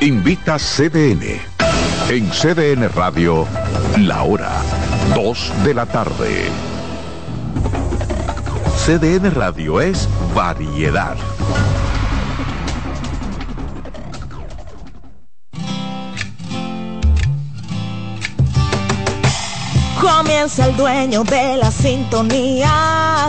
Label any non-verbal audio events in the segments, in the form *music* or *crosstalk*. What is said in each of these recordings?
Invita CDN. En CDN Radio, la hora 2 de la tarde. CDN Radio es variedad. Comienza el dueño de la sintonía.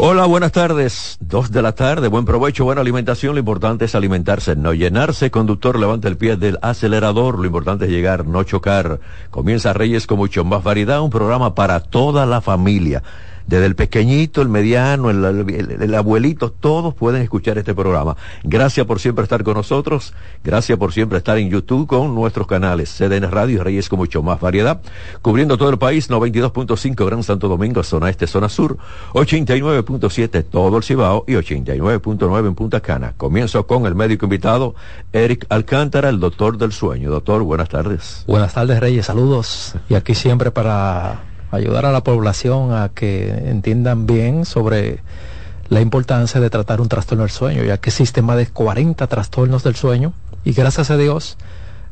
Hola, buenas tardes. Dos de la tarde, buen provecho, buena alimentación. Lo importante es alimentarse, no llenarse. Conductor, levanta el pie del acelerador. Lo importante es llegar, no chocar. Comienza Reyes con mucho más variedad, un programa para toda la familia desde el pequeñito, el mediano, el, el, el, abuelito, todos pueden escuchar este programa. Gracias por siempre estar con nosotros, gracias por siempre estar en YouTube con nuestros canales CDN Radio y Reyes con mucho más variedad, cubriendo todo el país, 92.5 Gran Santo Domingo, zona este, zona sur, 89.7 todo el Cibao y 89.9 en Punta Cana. Comienzo con el médico invitado, Eric Alcántara, el doctor del sueño. Doctor, buenas tardes. Buenas tardes, Reyes, saludos. Y aquí siempre para ayudar a la población a que entiendan bien sobre la importancia de tratar un trastorno del sueño, ya que existen más de 40 trastornos del sueño y gracias a Dios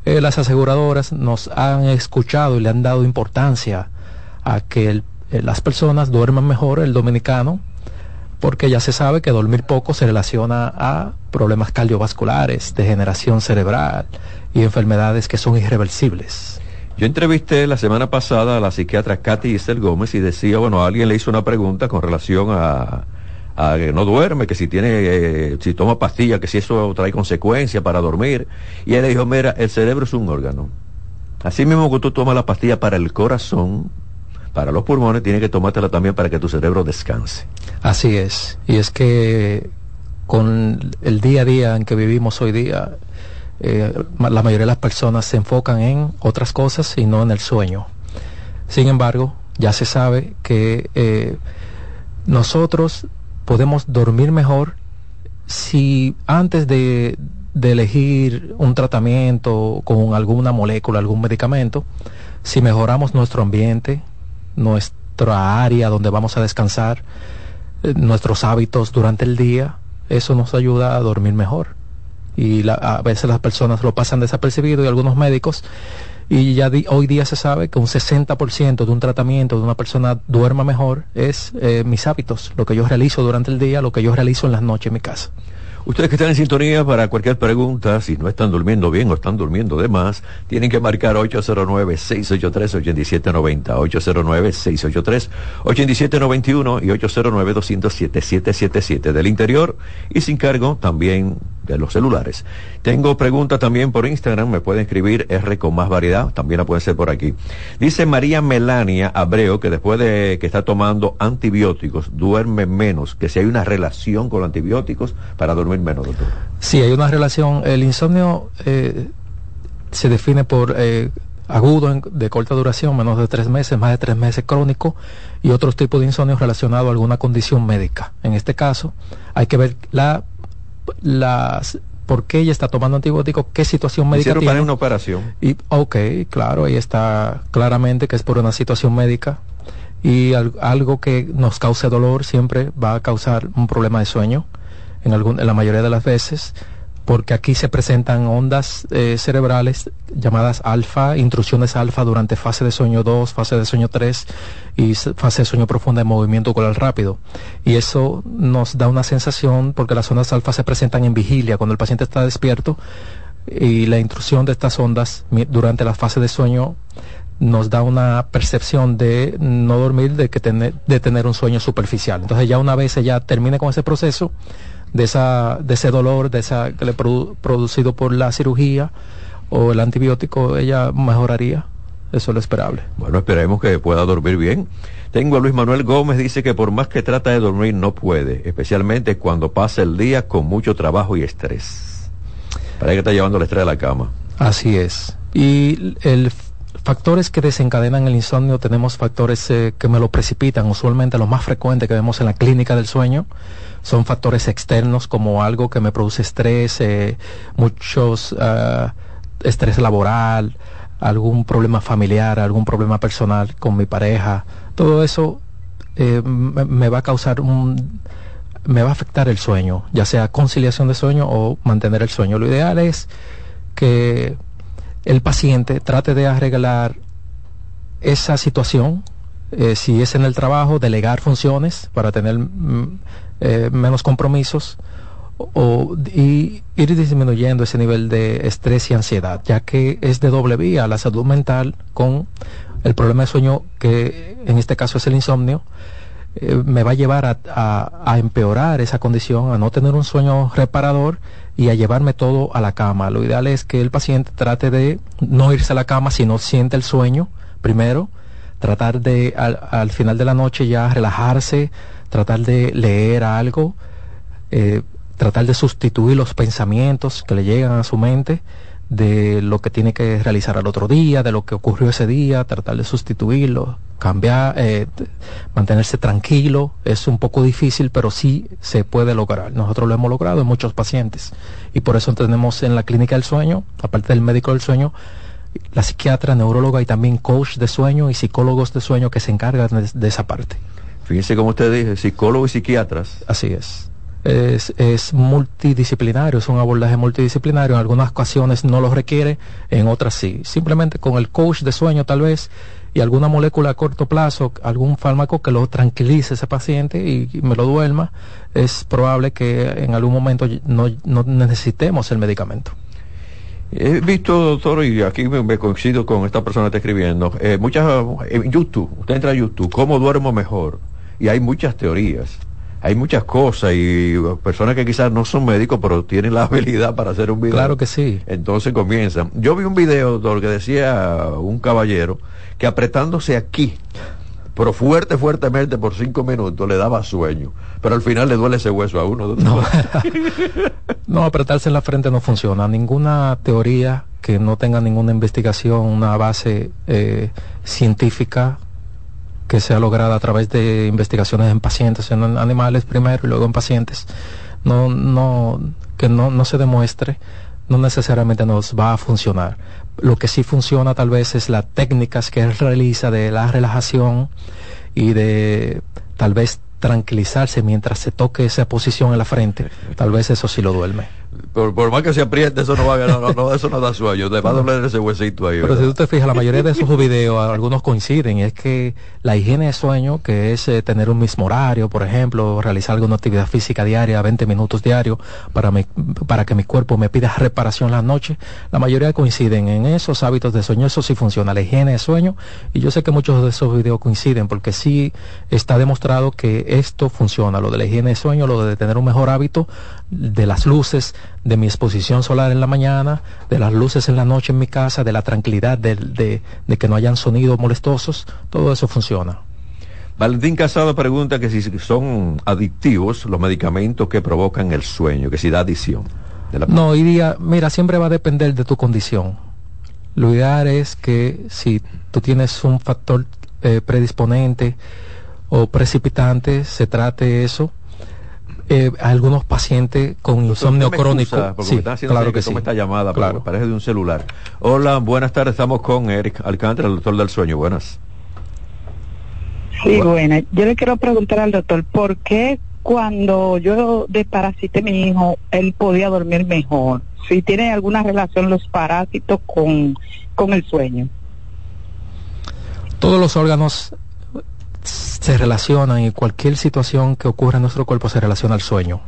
eh, las aseguradoras nos han escuchado y le han dado importancia a que eh, las personas duerman mejor, el dominicano, porque ya se sabe que dormir poco se relaciona a problemas cardiovasculares, degeneración cerebral y enfermedades que son irreversibles. Yo entrevisté la semana pasada a la psiquiatra Katy Isel Gómez y decía, bueno, alguien le hizo una pregunta con relación a, a que no duerme, que si tiene, eh, si toma pastillas, que si eso trae consecuencias para dormir. Y él dijo, mira, el cerebro es un órgano. Así mismo que tú tomas la pastilla para el corazón, para los pulmones, tienes que tomártela también para que tu cerebro descanse. Así es. Y es que con el día a día en que vivimos hoy día, eh, la mayoría de las personas se enfocan en otras cosas y no en el sueño. Sin embargo, ya se sabe que eh, nosotros podemos dormir mejor si antes de, de, elegir un tratamiento con alguna molécula, algún medicamento, si mejoramos nuestro ambiente, nuestra área donde vamos a descansar, eh, nuestros hábitos durante el día, eso nos ayuda a dormir mejor y la, a veces las personas lo pasan desapercibido y algunos médicos y ya hoy día se sabe que un 60% de un tratamiento de una persona duerma mejor es eh, mis hábitos, lo que yo realizo durante el día, lo que yo realizo en las noches en mi casa. Ustedes que están en sintonía para cualquier pregunta, si no están durmiendo bien o están durmiendo de más, tienen que marcar 809-683-8790, 809-683-8791 y 809-207-777 del interior y sin cargo también de los celulares. Tengo preguntas también por Instagram, me pueden escribir R con más variedad, también la pueden ser por aquí. Dice María Melania Abreu que después de que está tomando antibióticos duerme menos, que si hay una relación con los antibióticos para dormir menos, doctor. Sí, hay una relación. El insomnio eh, se define por eh, agudo de corta duración, menos de tres meses, más de tres meses crónico y otros tipos de insomnio relacionados a alguna condición médica. En este caso, hay que ver la las por qué ella está tomando antibióticos, qué situación médica Hicieron tiene. para una operación. Y, ok, claro, ahí está claramente que es por una situación médica y al, algo que nos cause dolor siempre va a causar un problema de sueño en, algún, en la mayoría de las veces porque aquí se presentan ondas eh, cerebrales llamadas alfa, intrusiones alfa durante fase de sueño 2, fase de sueño 3 y fase de sueño profunda de movimiento ocular rápido. Y eso nos da una sensación, porque las ondas alfa se presentan en vigilia, cuando el paciente está despierto, y la intrusión de estas ondas durante la fase de sueño nos da una percepción de no dormir, de, que tener, de tener un sueño superficial. Entonces ya una vez ella termine con ese proceso, de, esa, de ese dolor, de esa que le producido por la cirugía o el antibiótico, ella mejoraría. Eso es lo esperable. Bueno, esperemos que pueda dormir bien. Tengo a Luis Manuel Gómez, dice que por más que trata de dormir no puede, especialmente cuando pasa el día con mucho trabajo y estrés. Para que está llevando el estrés a la cama. Así es. Y el factores que desencadenan el insomnio, tenemos factores eh, que me lo precipitan. Usualmente los más frecuentes que vemos en la clínica del sueño son factores externos como algo que me produce estrés, eh, muchos uh, estrés laboral, algún problema familiar, algún problema personal con mi pareja. Todo eso eh, me, me va a causar un me va a afectar el sueño, ya sea conciliación de sueño o mantener el sueño. Lo ideal es que el paciente trate de arreglar esa situación, eh, si es en el trabajo, delegar funciones para tener mm, eh, menos compromisos o, y ir disminuyendo ese nivel de estrés y ansiedad, ya que es de doble vía la salud mental con el problema de sueño, que en este caso es el insomnio, eh, me va a llevar a, a, empeorar esa condición, a no tener un sueño reparador y a llevarme todo a la cama. Lo ideal es que el paciente trate de no irse a la cama si no siente el sueño, primero, tratar de al, final de la noche ya relajarse, tratar de leer algo, eh, tratar de sustituir los pensamientos que le llegan a su mente de lo que tiene que realizar al otro día, de lo que ocurrió ese día, tratar de sustituirlo, cambiar, eh, mantenerse tranquilo. Es un poco difícil, pero sí se puede lograr. Nosotros lo hemos logrado en muchos pacientes y por eso tenemos en la clínica del sueño, aparte del médico del sueño, la psiquiatra, neuróloga y también coach de sueño y psicólogos de sueño que se encargan de, de esa parte. Fíjense como usted dice, psicólogos y psiquiatras. Así es es, multidisciplinario, es un abordaje multidisciplinario. En algunas ocasiones no lo requiere, en otras sí. Simplemente con el coach de sueño tal vez y alguna molécula a corto plazo, algún fármaco que lo tranquilice ese paciente y, me lo duerma, es probable que en algún momento no, no necesitemos el medicamento. He visto, doctor, y aquí me, coincido con esta persona que está escribiendo, eh, muchas, en YouTube, usted entra a YouTube, ¿cómo duermo mejor? Y hay muchas teorías hay muchas cosas y personas que quizás no son médicos, pero tienen la *laughs* habilidad para hacer un video. Claro que sí. Entonces comienzan. Yo vi un video, doctor, que decía un caballero que apretándose aquí, pero fuerte, fuertemente por cinco minutos le daba sueño. Pero al final le duele ese hueso a uno. No, *laughs* *laughs* no apretarse en la frente no funciona. Ninguna teoría que no tenga ninguna investigación, una base eh, científica que sea lograda a través de investigaciones en pacientes, en animales primero y luego en pacientes, no, no, que no, no se demuestre, no necesariamente nos va a funcionar. Lo que sí funciona tal vez es las técnicas que él realiza de la relajación y de tal vez tranquilizarse mientras se toque esa posición en la frente. Tal vez eso sí lo duerme por, más que se apriete, eso no va a no, no, eso no da sueño, te va a doler ese huesito ahí. Pero si tú te fijas, la mayoría de esos videos, algunos coinciden, y es que la higiene de sueño, que es eh, tener un mismo horario, por ejemplo, realizar alguna actividad física diaria, 20 minutos diarios, para, para que mi cuerpo me pida reparación la noche, la mayoría coinciden en esos hábitos de sueño, eso sí funciona, la higiene de sueño, y yo sé que muchos de esos videos coinciden, porque sí está demostrado que esto funciona, lo de la higiene de sueño, lo de tener un mejor hábito, de las luces, de mi exposición solar en la mañana, de las luces en la noche en mi casa, de la tranquilidad, de, de, que no hayan sonidos molestosos, todo eso funciona. Valentín Casado pregunta que si son adictivos los medicamentos que provocan el sueño, que si da adicción. No, iría, mira, siempre va a depender de tu condición. Lo ideal es que si tú tienes un factor eh, predisponente o precipitante, se trate eso eh, algunos pacientes con insomnio crónico. sí, claro que sí. esta llamada, claro. parece de un celular. Hola, buenas tardes, estamos con Eric Alcántara, el doctor del sueño. Buenas. Sí, buenas. Yo le quiero preguntar al doctor, ¿por qué cuando yo desparasité a mi hijo, él podía dormir mejor? Si tiene alguna relación los parásitos con, con el sueño. Todos los órganos se relacionan y cualquier situación que ocurra en nuestro cuerpo se relaciona al sueño.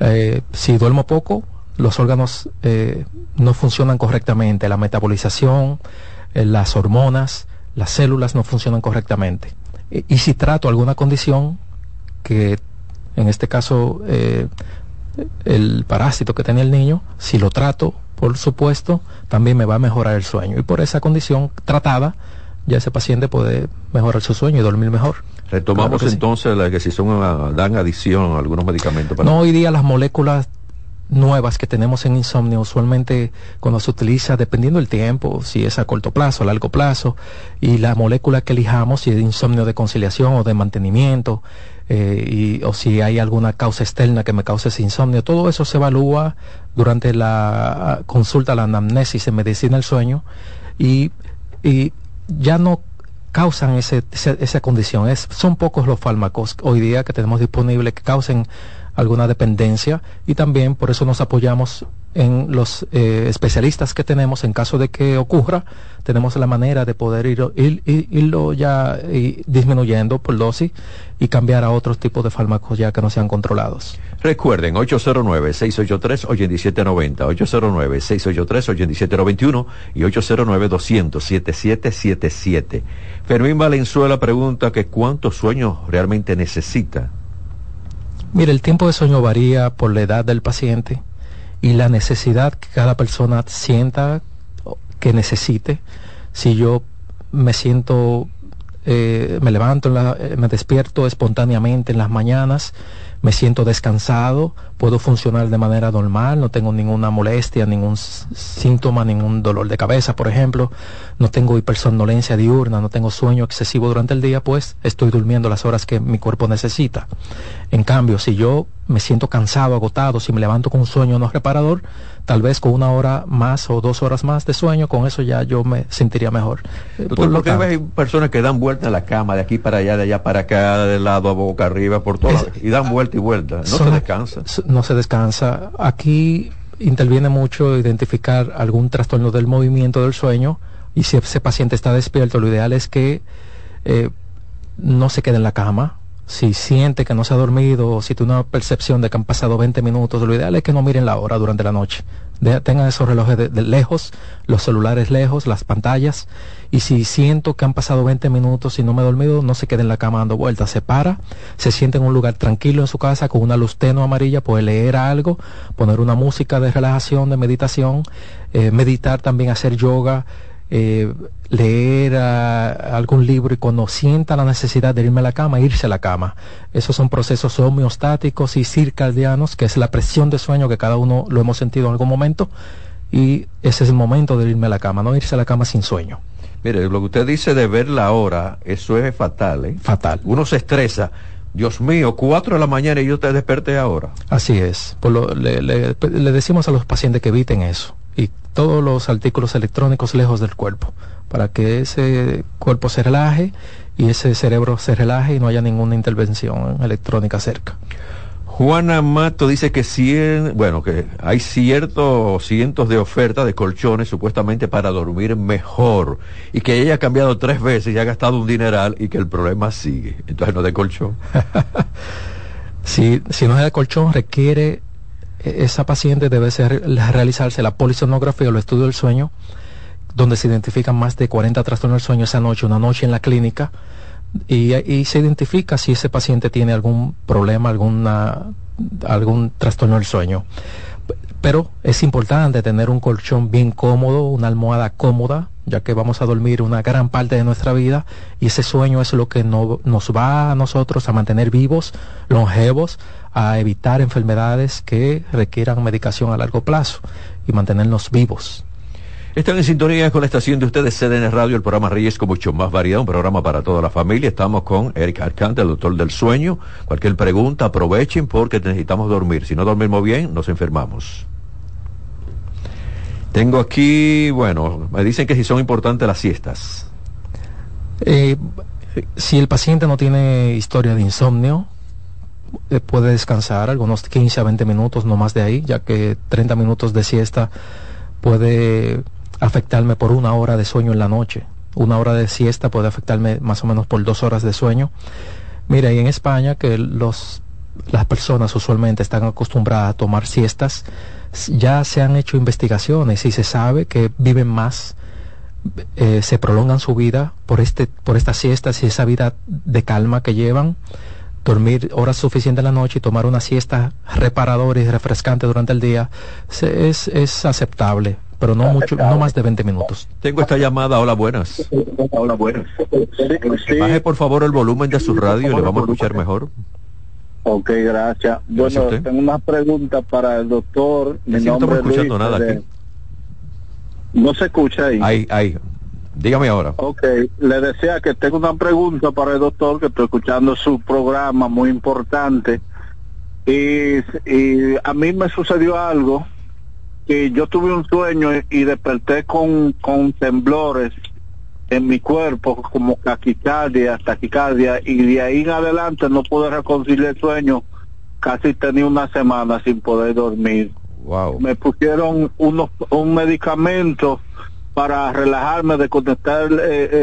Eh, si duermo poco, los órganos eh, no funcionan correctamente, la metabolización, eh, las hormonas, las células no funcionan correctamente. Y, si trato alguna condición que en este caso el parásito que tenía el niño, si lo trato, por supuesto, también me va a mejorar el sueño. Y por esa condición tratada, ya ese paciente puede mejorar su sueño y dormir mejor. Retomamos entonces la que si son dan adición a algunos medicamentos. Para... No, hoy día las moléculas nuevas que tenemos en insomnio usualmente cuando se utiliza dependiendo del tiempo, si es a corto plazo, a largo plazo, y la molécula que elijamos, si es insomnio de conciliación o de mantenimiento, eh, y, o si hay alguna causa externa que me cause ese insomnio, todo eso se evalúa durante la consulta, la anamnesis en medicina del sueño, y, y ya no causan ese, esa condición. Es, son pocos los fármacos hoy día que tenemos disponibles que causen alguna dependencia y también por eso nos apoyamos en los eh, especialistas que tenemos en caso de que ocurra tenemos la manera de poder ir, ir, irlo ya disminuyendo por dosis y cambiar a otros tipos de fármacos ya que no sean controlados. Recuerden, 809-683-8790, 809-683-8791 y 809-200-7777. Fermín Valenzuela pregunta que cuántos sueños realmente necesita Mire, el tiempo de sueño varía por la edad del paciente y la necesidad que cada persona sienta que necesite. Si yo me siento, eh, me levanto, eh, me despierto espontáneamente en las mañanas, me siento descansado, puedo funcionar de manera normal, no tengo ninguna molestia, ningún síntoma, ningún dolor de cabeza, por ejemplo, no tengo hipersomnolencia diurna, no tengo sueño excesivo durante el día, pues estoy durmiendo las horas que mi cuerpo necesita. En cambio, si yo me siento cansado, agotado, si me levanto con un sueño no reparador, tal vez con una hora más o dos horas más de sueño, con eso ya yo me sentiría mejor. por qué hay personas que dan vuelta en la cama, de aquí para allá, de allá para acá, de lado a boca arriba, por todo, y dan vuelta y vuelta? No se descansa. No se descansa. Aquí interviene mucho identificar algún trastorno del movimiento del sueño y si ese paciente está despierto, lo ideal es que eh, no se quede en la cama, si siente que no se ha dormido si tiene una percepción de que han pasado 20 minutos, lo ideal es que no miren la hora durante la noche. tengan esos relojes de, lejos, los celulares lejos, las pantallas. Y si siento que han pasado 20 minutos y no me he dormido, no se quede en la cama dando vueltas. Se para, se siente en un lugar tranquilo en su casa con una luz tenue amarilla, puede leer algo, poner una música de relajación, de meditación, eh, meditar también, hacer yoga eh, leer algún libro y cuando sienta la necesidad de irme a la cama, irse a la cama. Esos son procesos homeostáticos y circadianos, que es la presión de sueño que cada uno lo hemos sentido en algún momento y ese es el momento de irme a la cama, no irse a la cama sin sueño. Mire, lo que usted dice de ver la hora, eso es fatal, ¿eh? Fatal. Uno se estresa. Dios mío, cuatro de la mañana y yo te desperté ahora. Así es. Por le, le decimos a los pacientes que eviten eso todos los artículos electrónicos lejos del cuerpo, para que ese cuerpo se relaje y ese cerebro se relaje y no haya ninguna intervención electrónica cerca. Juana Mato dice que cien, bueno, que hay ciertos cientos de ofertas de colchones supuestamente para dormir mejor y que ella ha cambiado tres veces y ha gastado un dineral y que el problema sigue. Entonces no de colchón. *laughs* si, si no es de colchón requiere esa paciente debe ser, realizarse la polisonografía o el estudio del sueño, donde se identifican más de 40 trastornos del sueño esa noche, una noche en la clínica, y, y se identifica si ese paciente tiene algún problema, alguna, algún trastorno del sueño. Pero es importante tener un colchón bien cómodo, una almohada cómoda, ya que vamos a dormir una gran parte de nuestra vida y ese sueño es lo que no, nos va a nosotros a mantener vivos, longevos, a evitar enfermedades que requieran medicación a largo plazo y mantenernos vivos. Están en sintonía con la estación de ustedes, CDN Radio, el programa Reyes con mucho más variedad, un programa para toda la familia. Estamos con Eric Arcante, el doctor del sueño. Cualquier pregunta, aprovechen porque necesitamos dormir. Si no dormimos bien, nos enfermamos. Tengo aquí, bueno, me dicen que si son importantes las siestas. Eh, si el paciente no tiene historia de insomnio, eh, puede descansar algunos 15 a 20 minutos, no más de ahí, ya que 30 minutos de siesta puede afectarme por una hora de sueño en la noche. Una hora de siesta puede afectarme más o menos por dos horas de sueño. Mira, y en España que los, las personas usualmente están acostumbradas a tomar siestas, ya se han hecho investigaciones y se sabe que viven más eh, se prolongan su vida por este por estas siestas y esa vida de calma que llevan dormir horas suficientes en la noche y tomar una siesta reparadora y refrescante durante el día es, es aceptable pero no mucho no más de 20 minutos. Tengo esta llamada hola buenas. Hola buenas. Baje por favor el volumen de su radio y le vamos a escuchar mejor Ok, gracias. bueno, tengo una pregunta para el doctor. Mi no estamos escuchando nada aquí. No se escucha ahí. Ahí, ahí. Dígame ahora. Ok, le decía que tengo una pregunta para el doctor, que estoy escuchando su programa muy importante. Y, y a mí me sucedió algo, que yo tuve un sueño y desperté con, con temblores en mi cuerpo, como taquicardia, taquicardia, y de ahí en adelante no pude reconciliar el sueño. Casi tenía una semana sin poder dormir. Wow. Me pusieron unos, un medicamento para relajarme, de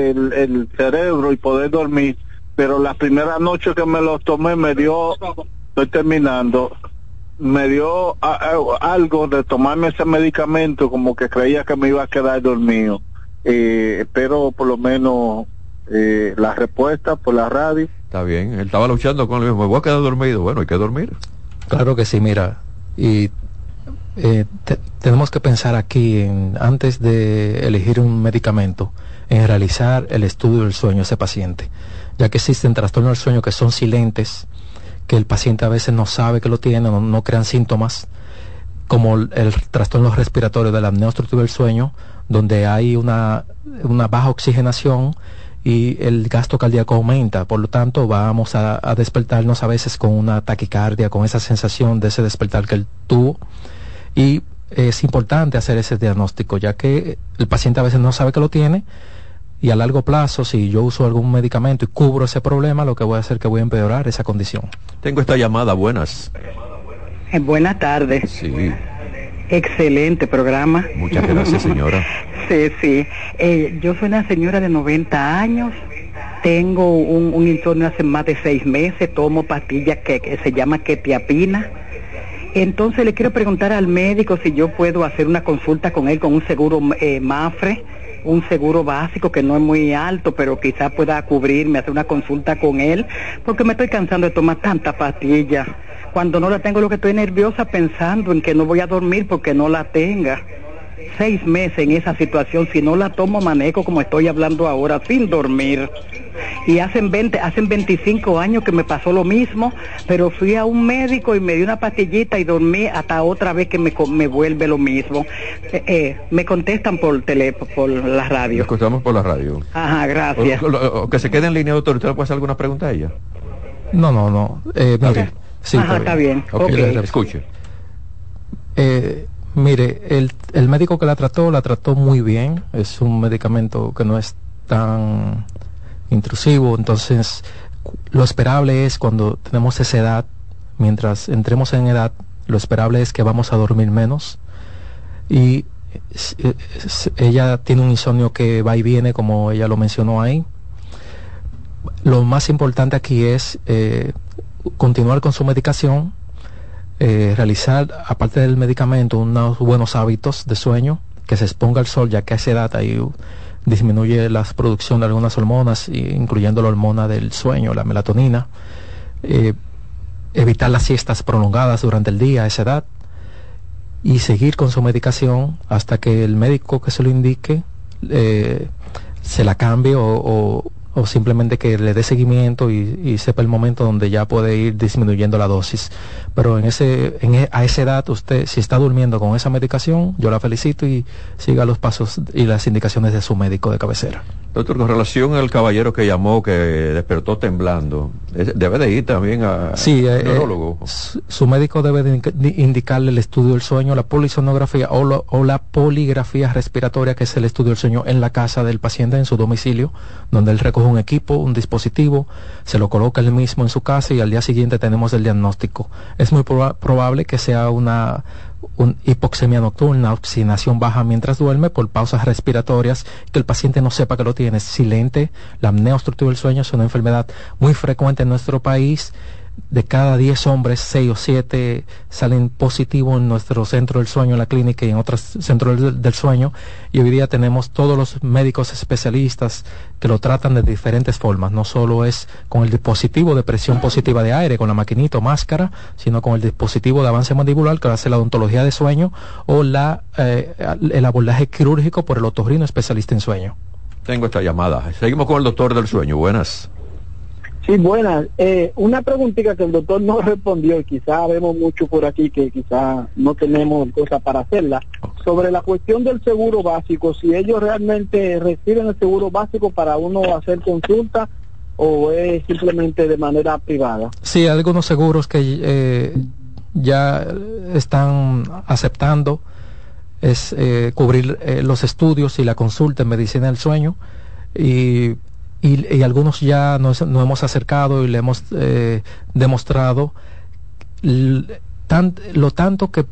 el, el, cerebro y poder dormir. Pero la primera noche que me lo tomé me dio, estoy terminando, me dio algo de tomarme ese medicamento como que creía que me iba a quedar dormido eh, espero por lo menos eh, la respuesta por la radio. Está bien, él estaba luchando con el mismo, me voy a quedar dormido, bueno, hay que dormir. Claro que sí, mira, y eh, tenemos que pensar aquí, en, antes de elegir un medicamento, en realizar el estudio del sueño de ese paciente, ya que existen trastornos del sueño que son silentes, que el paciente a veces no sabe que lo tiene, no, no crean síntomas, como el, el trastorno respiratorio de la apnea obstructiva del sueño, donde hay una, una baja oxigenación y el gasto cardíaco aumenta. Por lo tanto, vamos a, despertarnos a veces con una taquicardia, con esa sensación de ese despertar que él tuvo. Y es importante hacer ese diagnóstico, ya que el paciente a veces no sabe que lo tiene y a largo plazo, si yo uso algún medicamento y cubro ese problema, lo que voy a hacer es que voy a empeorar esa condición. Tengo esta llamada, buenas. Eh, buenas tardes. Sí. Excelente programa. Muchas gracias, señora. *laughs* sí, sí. Eh, yo soy una señora de 90 años. Tengo un, un insomnio hace más de seis meses. Tomo pastillas que, se llama ketiapina. Entonces le quiero preguntar al médico si yo puedo hacer una consulta con él con un seguro eh, MAFRE, un seguro básico que no es muy alto, pero quizás pueda cubrirme, hacer una consulta con él, porque me estoy cansando de tomar tanta pastilla cuando no la tengo lo que estoy nerviosa pensando en que no voy a dormir porque no la tenga. Seis meses en esa situación, si no la tomo manejo como estoy hablando ahora, sin dormir. Y hacen 20, hacen 25 años que me pasó lo mismo, pero fui a un médico y me dio una pastillita y dormí hasta otra vez que me, me vuelve lo mismo. Eh, eh, me contestan por teléfono, por la radio. Escuchamos por la radio. Ajá, gracias. que se quede en línea, doctor. ¿Usted le puede hacer alguna pregunta a ella? No, no, no. Eh, mire, Sí, está bien. escuche. Eh, mire, el, el médico que la trató, la trató muy bien. Es un medicamento que no es tan intrusivo. Entonces, lo esperable es cuando tenemos esa edad, mientras entremos en edad, lo esperable es que vamos a dormir menos. Y ella tiene un insomnio que va y viene, como ella lo mencionó ahí. Lo más importante aquí es eh, continuar con su medicación, eh, realizar, aparte del medicamento, unos buenos hábitos de sueño, que se exponga al sol, ya que a esa edad ahí disminuye la producción de algunas hormonas, incluyendo la hormona del sueño, la melatonina. Eh, evitar las siestas prolongadas durante el día a esa edad y seguir con su medicación hasta que el médico que se lo indique eh, se la cambie o, o simplemente que le dé seguimiento y, sepa el momento donde ya puede ir disminuyendo la dosis. Pero en ese, en, e, a esa edad, usted, si está durmiendo con esa medicación, yo la felicito y siga los pasos y las indicaciones de su médico de cabecera. Doctor, con relación al caballero que llamó, que despertó temblando, debe de ir también a sí, eh, neurólogo. Eh, su médico debe de indicarle el estudio del sueño, la polisonografía o, o, la poligrafía respiratoria, que es el estudio del sueño en la casa del paciente, en su domicilio, donde él recoge un equipo, un dispositivo, se lo coloca él mismo en su casa y al día siguiente tenemos el diagnóstico. Es muy probable que sea una un hipoxemia nocturna, oxigenación baja mientras duerme por pausas respiratorias, que el paciente no sepa que lo tiene. Silente, la apnea obstructiva del sueño es una enfermedad muy frecuente en nuestro país. De cada 10 hombres, 6 o 7 salen positivos en nuestro centro del sueño, en la clínica y en otros centros del, sueño. Y hoy día tenemos todos los médicos especialistas que lo tratan de diferentes formas. No solo es con el dispositivo de presión positiva de aire, con la maquinita o máscara, sino con el dispositivo de avance mandibular que hace la odontología de sueño o la, eh, el abordaje quirúrgico por el otorrino especialista en sueño. Tengo esta llamada. Seguimos con el doctor del sueño. Buenas. Sí, buenas. Eh, una preguntita que el doctor no *laughs* respondió, y quizá vemos mucho por aquí que quizá no tenemos cosas para hacerla, sobre la cuestión del seguro básico, si ellos realmente reciben el seguro básico para uno hacer consulta o es simplemente de manera privada. Sí, algunos seguros que eh, ya están aceptando es eh, cubrir eh, los estudios y la consulta en medicina del sueño y y, y algunos ya nos, nos, hemos acercado y le hemos eh, demostrado lo tanto que,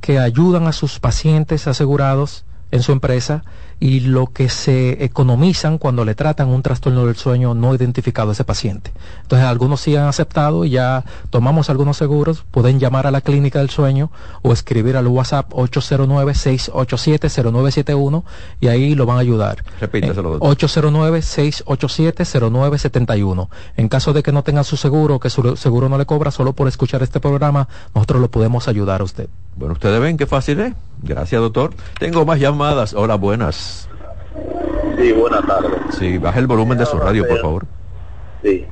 que ayudan a sus pacientes asegurados en su empresa y lo que se economizan cuando le tratan un trastorno del sueño no identificado a ese paciente. Entonces algunos sí han aceptado y ya tomamos algunos seguros, pueden llamar a la clínica del sueño o escribir al WhatsApp 809-687-0971 y ahí lo van a ayudar. Repíteselo. 809-687-0971. En caso de que no tengan su seguro, que su seguro no le cobra, solo por escuchar este programa, nosotros lo podemos ayudar a usted. Bueno, ustedes ven qué fácil es. Gracias, doctor. Tengo más llamadas. Hola, buenas. Sí, buenas tardes. Sí, baja el volumen de su radio, por favor. Sí.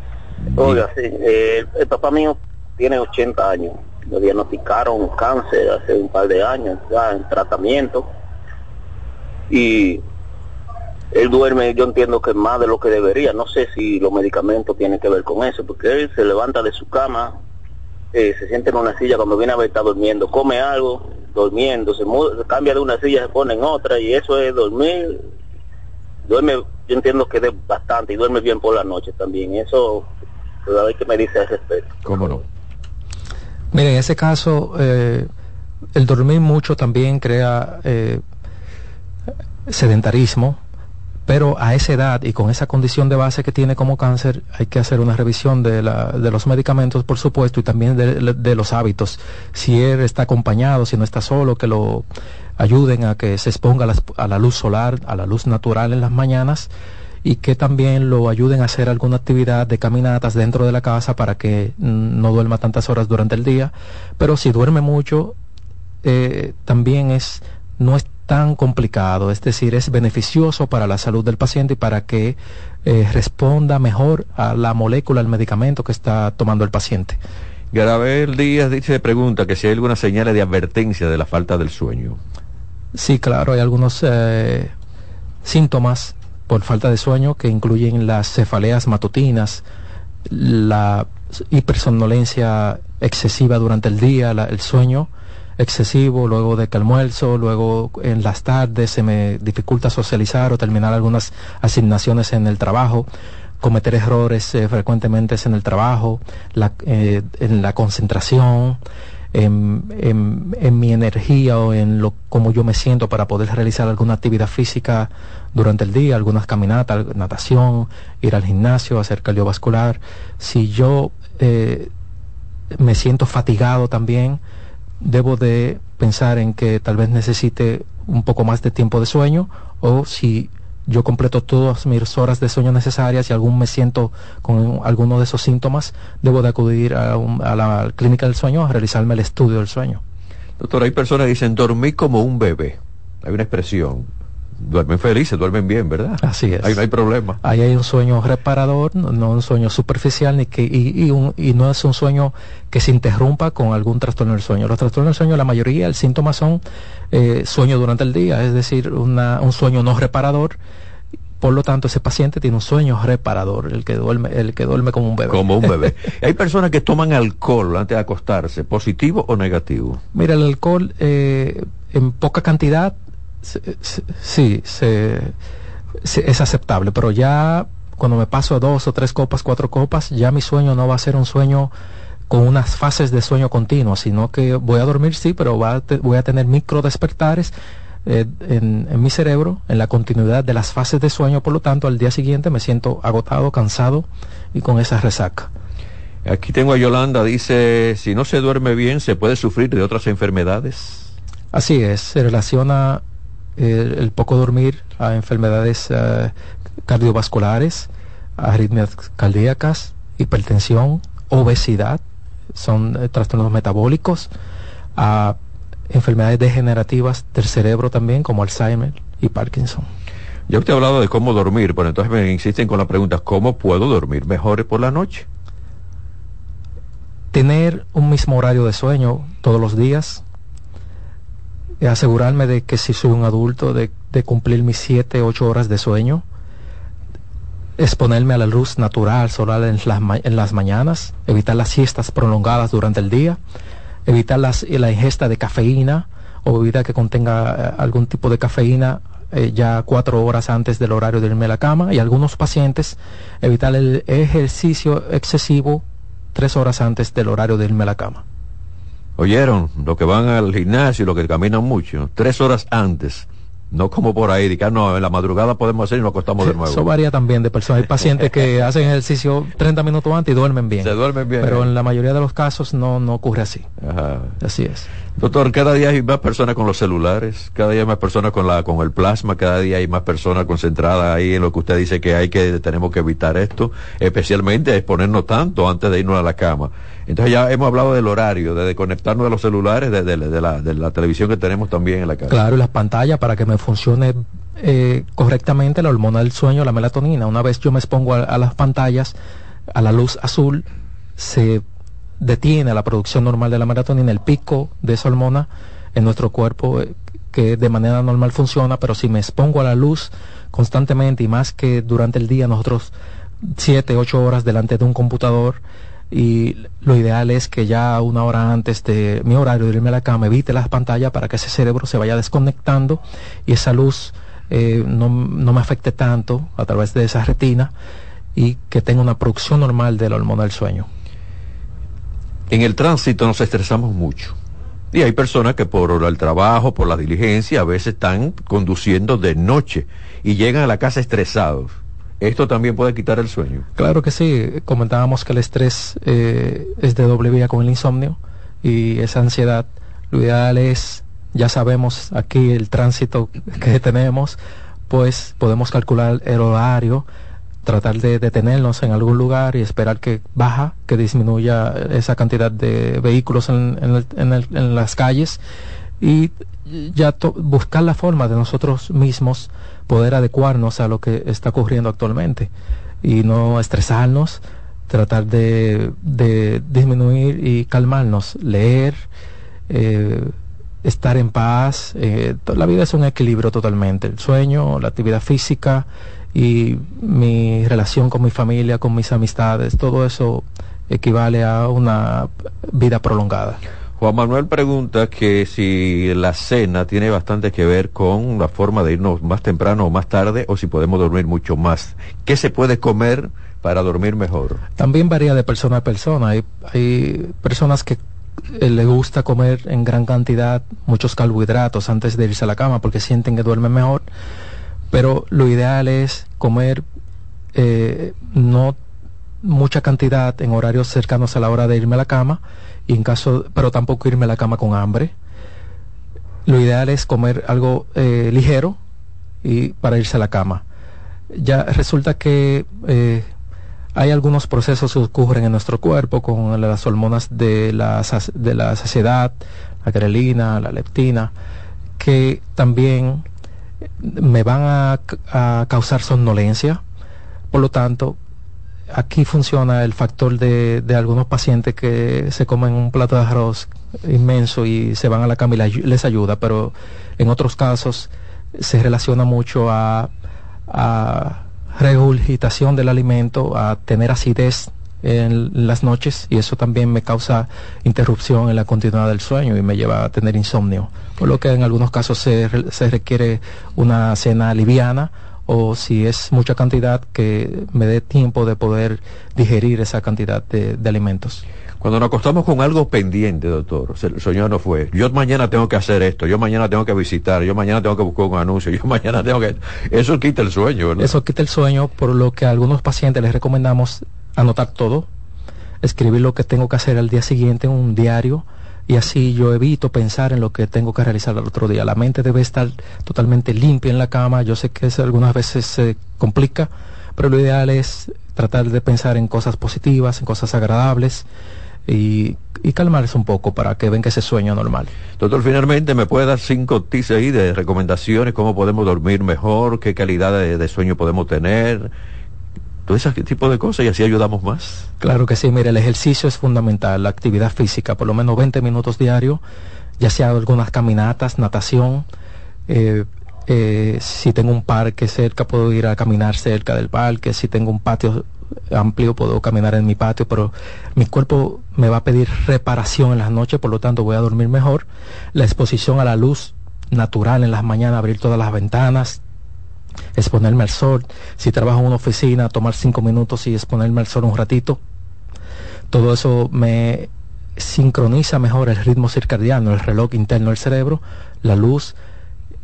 Oiga, sí. Eh, el papá mío tiene 80 años. Le diagnosticaron cáncer hace un par de años, ya en tratamiento. Y él duerme, yo entiendo que más de lo que debería. No sé si los medicamentos tienen que ver con eso, porque él se levanta de su cama, eh, se siente en una silla cuando viene a ver está durmiendo, come algo, durmiendo, se, muda, se cambia de una silla, se pone en otra y eso es dormir. Duerme, yo entiendo que es bastante y duerme bien por la noche también. Eso, a ver qué me dice al respecto. ¿Cómo no? Mire, en ese caso, eh, el dormir mucho también crea eh, sedentarismo, pero a esa edad y con esa condición de base que tiene como cáncer hay que hacer una revisión de, la, de los medicamentos, por supuesto, y también de, de, los hábitos. Si él está acompañado, si no está solo, que lo ayuden a que se exponga a la, luz solar, a la luz natural en las mañanas y que también lo ayuden a hacer alguna actividad de caminatas dentro de la casa para que no duerma tantas horas durante el día. Pero si duerme mucho, eh, también es no es tan complicado, es decir, es beneficioso para la salud del paciente y para que eh, responda mejor a la molécula, al medicamento que está tomando el paciente. Garabel Díaz dice, pregunta que si hay alguna señal de advertencia de la falta del sueño. Sí, claro, hay algunos eh, síntomas por falta de sueño que incluyen las cefaleas matutinas, la hipersomnolencia excesiva durante el día, la, el sueño, excesivo, luego de que almuerzo, luego en las tardes se me dificulta socializar o terminar algunas asignaciones en el trabajo, cometer errores eh, frecuentemente en el trabajo, la, eh, en la concentración, en, mi energía o en lo como yo me siento para poder realizar alguna actividad física durante el día, algunas caminatas, natación, ir al gimnasio, hacer cardiovascular. Si yo eh, me siento fatigado también, debo de pensar en que tal vez necesite un poco más de tiempo de sueño o si yo completo todas mis horas de sueño necesarias y algún me siento con alguno de esos síntomas, debo de acudir a, un, a la clínica del sueño a realizarme el estudio del sueño. Doctor, hay personas que dicen dormir como un bebé. Hay una expresión duermen felices, duermen bien, ¿verdad? Así es. Ahí no hay problema. Ahí hay un sueño reparador, no, no un sueño superficial ni que, y, y, un, y, no es un sueño que se interrumpa con algún trastorno del sueño. Los trastornos del sueño, la mayoría, el síntoma son eh, sueño durante el día, es decir, una, un sueño no reparador. Por lo tanto, ese paciente tiene un sueño reparador, el que duerme, el que duerme como un bebé. Como un bebé. *laughs* hay personas que toman alcohol antes de acostarse, positivo o negativo. Mira, el alcohol eh, en poca cantidad sí, se, se, es aceptable, pero ya cuando me paso a dos o tres copas, cuatro copas, ya mi sueño no va a ser un sueño con unas fases de sueño continuo, sino que voy a dormir, sí, pero va a te, voy a tener micro despertares eh, en, en, mi cerebro, en la continuidad de las fases de sueño, por lo tanto, al día siguiente me siento agotado, cansado y con esa resaca. Aquí tengo a Yolanda, dice, si no se duerme bien, ¿se puede sufrir de otras enfermedades? Así es, se relaciona el, el poco dormir a enfermedades uh, cardiovasculares, arritmias cardíacas, hipertensión, obesidad, son eh, trastornos metabólicos, a enfermedades degenerativas del cerebro también, como Alzheimer y Parkinson. Ya usted ha hablado de cómo dormir, pero entonces me insisten con la pregunta, ¿cómo puedo dormir mejor por la noche? Tener un mismo horario de sueño todos los días, asegurarme de que si soy un adulto, de, de cumplir mis 7, 8 horas de sueño, exponerme a la luz natural solar en las, en las mañanas, evitar las siestas prolongadas durante el día, evitar las, la ingesta de cafeína o bebida que contenga eh, algún tipo de cafeína eh, ya cuatro horas antes del horario de irme a la cama y algunos pacientes evitar el ejercicio excesivo tres horas antes del horario de irme a la cama. Oyeron, los que van al gimnasio, los que caminan mucho, tres horas antes no como por ahí, que no, en la madrugada podemos hacer y nos acostamos de *laughs* nuevo. Eso varía también de personas. Hay pacientes que *laughs* hacen ejercicio 30 minutos antes y duermen bien. Se duermen bien. Pero en la mayoría de los casos no, no ocurre así. Ajá. Así es. Doctor, cada día hay más personas con los celulares, cada día hay más personas con la con el plasma, cada día hay más personas concentradas ahí en lo que usted dice que hay que tenemos que evitar esto, especialmente exponernos tanto antes de irnos a la cama. Entonces ya hemos hablado del horario, de desconectarnos de los celulares, de, la, de la televisión que tenemos también en la casa. Claro, y las pantallas para que me funcione eh, correctamente la hormona del sueño, la melatonina. Una vez yo me expongo a, a las pantallas, a la luz azul, se detiene la producción normal de la melatonina, el pico de esa hormona en nuestro cuerpo eh, que de manera normal funciona, pero si me expongo a la luz constantemente y más que durante el día nosotros siete, ocho horas delante de un computador, y lo ideal es que ya una hora antes de mi horario de irme a la cama evite las pantallas para que ese cerebro se vaya desconectando y esa luz eh, no, no, me afecte tanto a través de esa retina y que tenga una producción normal de la hormona del sueño. En el tránsito nos estresamos mucho. Y hay personas que por el trabajo, por la diligencia, a veces están conduciendo de noche y llegan a la casa estresados ¿Esto también puede quitar el sueño? Claro que sí. Comentábamos que el estrés eh, es de doble vía con el insomnio y esa ansiedad. Lo ideal es, ya sabemos aquí el tránsito *laughs* que tenemos, pues podemos calcular el horario, tratar de detenernos en algún lugar y esperar que baja, que disminuya esa cantidad de vehículos en, las calles y ya buscar la forma de nosotros mismos poder adecuarnos a lo que está ocurriendo actualmente y no estresarnos, tratar de, de disminuir y calmarnos, leer, eh, estar en paz. Eh, la vida es un equilibrio totalmente, el sueño, la actividad física y mi relación con mi familia, con mis amistades, todo eso equivale a una vida prolongada. Juan Manuel pregunta que si la cena tiene bastante que ver con la forma de irnos más temprano o más tarde o si podemos dormir mucho más. ¿Qué se puede comer para dormir mejor? También varía de persona a persona. Hay, hay personas que eh, le gusta comer en gran cantidad muchos carbohidratos antes de irse a la cama porque sienten que duermen mejor. Pero lo ideal es comer eh, no mucha cantidad en horarios cercanos a la hora de irme a la cama y en caso, pero tampoco irme a la cama con hambre. Lo ideal es comer algo eh, ligero y para irse a la cama. Ya resulta que eh, hay algunos procesos que ocurren en nuestro cuerpo con las hormonas de la, de la saciedad, la grelina, la leptina, que también me van a, a causar somnolencia. Por lo tanto, aquí funciona el factor de, de, algunos pacientes que se comen un plato de arroz inmenso y se van a la cama y les ayuda, pero en otros casos se relaciona mucho a, a regurgitación del alimento, a tener acidez en las noches y eso también me causa interrupción en la continuidad del sueño y me lleva a tener insomnio, por lo que en algunos casos se, se requiere una cena liviana o si es mucha cantidad que me dé tiempo de poder digerir esa cantidad de, de alimentos. Cuando nos acostamos con algo pendiente, doctor, el sueño no fue, yo mañana tengo que hacer esto, yo mañana tengo que visitar, yo mañana tengo que buscar un anuncio, yo *laughs* mañana tengo que... Eso quita el sueño, ¿verdad? Eso quita el sueño, por lo que a algunos pacientes les recomendamos anotar todo, escribir lo que tengo que hacer al día siguiente en un diario y así yo evito pensar en lo que tengo que realizar al otro día. La mente debe estar totalmente limpia en la cama. Yo sé que eso algunas veces se complica, pero lo ideal es tratar de pensar en cosas positivas, en cosas agradables y, calmarse un poco para que venga ese sueño normal. Doctor, finalmente, ¿me puede dar cinco tips ahí de recomendaciones? ¿Cómo podemos dormir mejor? ¿Qué calidad de sueño podemos tener? Todo ese tipo de cosas y así ayudamos más. Claro que sí, mire, el ejercicio es fundamental, la actividad física, por lo menos 20 minutos diarios, ya sea algunas caminatas, natación, eh, eh, si tengo un parque cerca puedo ir a caminar cerca del parque, si tengo un patio amplio puedo caminar en mi patio, pero mi cuerpo me va a pedir reparación en las noches, por lo tanto voy a dormir mejor. La exposición a la luz natural en las mañanas, abrir todas las ventanas, exponerme al sol, si trabajo en una oficina, tomar cinco minutos y exponerme al sol un ratito. Todo eso me sincroniza mejor el ritmo circadiano, el reloj interno del cerebro, la luz,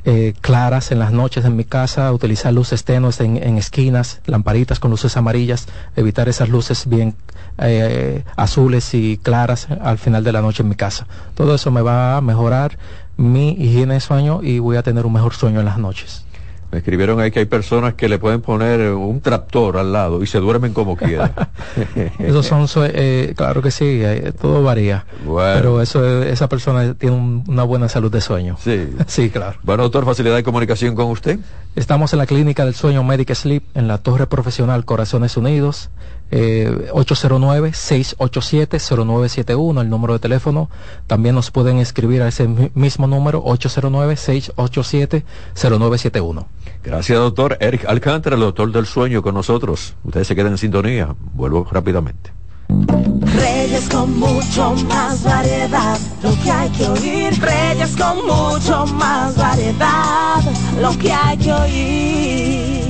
eh, claras en las noches en mi casa, utilizar luces tenues en, esquinas, lamparitas con luces amarillas, evitar esas luces bien eh, azules y claras al final de la noche en mi casa. Todo eso me va a mejorar mi higiene de sueño y voy a tener un mejor sueño en las noches. Me escribieron ahí que hay personas que le pueden poner un tractor al lado y se duermen como quieran. *laughs* Esos son, eh, claro que sí, eh, todo varía. Pero eso, esa persona tiene una buena salud de sueño. Sí. *laughs* sí, claro. Bueno, doctor, facilidad de comunicación con usted. Estamos en la clínica del sueño Medic Sleep en la Torre Profesional Corazones Unidos. 809-687-0971, eh, el número de teléfono. También nos pueden escribir a ese mismo número, 809-687-0971. Gracias, doctor. Eric Alcántara, el doctor del sueño con nosotros. Ustedes se quedan en sintonía. Vuelvo rápidamente. Reyes con mucho más variedad, lo que hay que oír. Reyes con mucho más variedad, lo que hay que oír.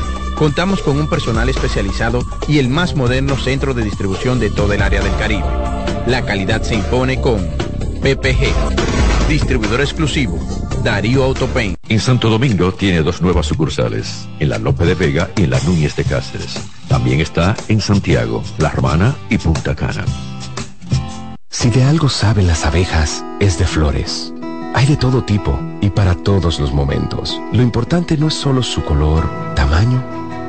Contamos con un personal especializado y el más moderno centro de distribución de todo el área del Caribe. La calidad se impone con PPG, distribuidor exclusivo Darío Autopain. En Santo Domingo tiene dos nuevas sucursales, en la Lope de Vega y en la Núñez de Cáceres. También está en Santiago, La Romana y Punta Cana. Si de algo saben las abejas, es de flores. Hay de todo tipo y para todos los momentos. Lo importante no es solo su color, tamaño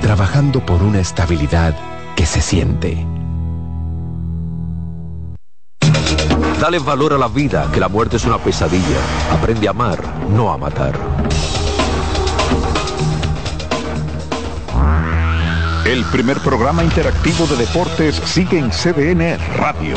Trabajando por una estabilidad que se siente. Dale valor a la vida, que la muerte es una pesadilla. Aprende a amar, no a matar. El primer programa interactivo de deportes sigue en CDN Radio.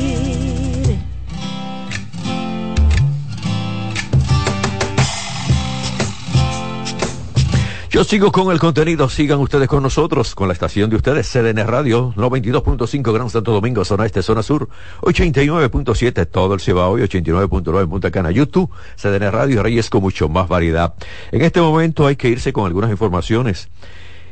Yo sigo con el contenido, sigan ustedes con nosotros, con la estación de ustedes, CDN Radio, 92.5 Gran Santo Domingo, zona este, zona sur, 89.7 todo el Cibao y 89.9 Punta Cana, YouTube, CDN Radio Reyes con mucho más variedad. En este momento hay que irse con algunas informaciones.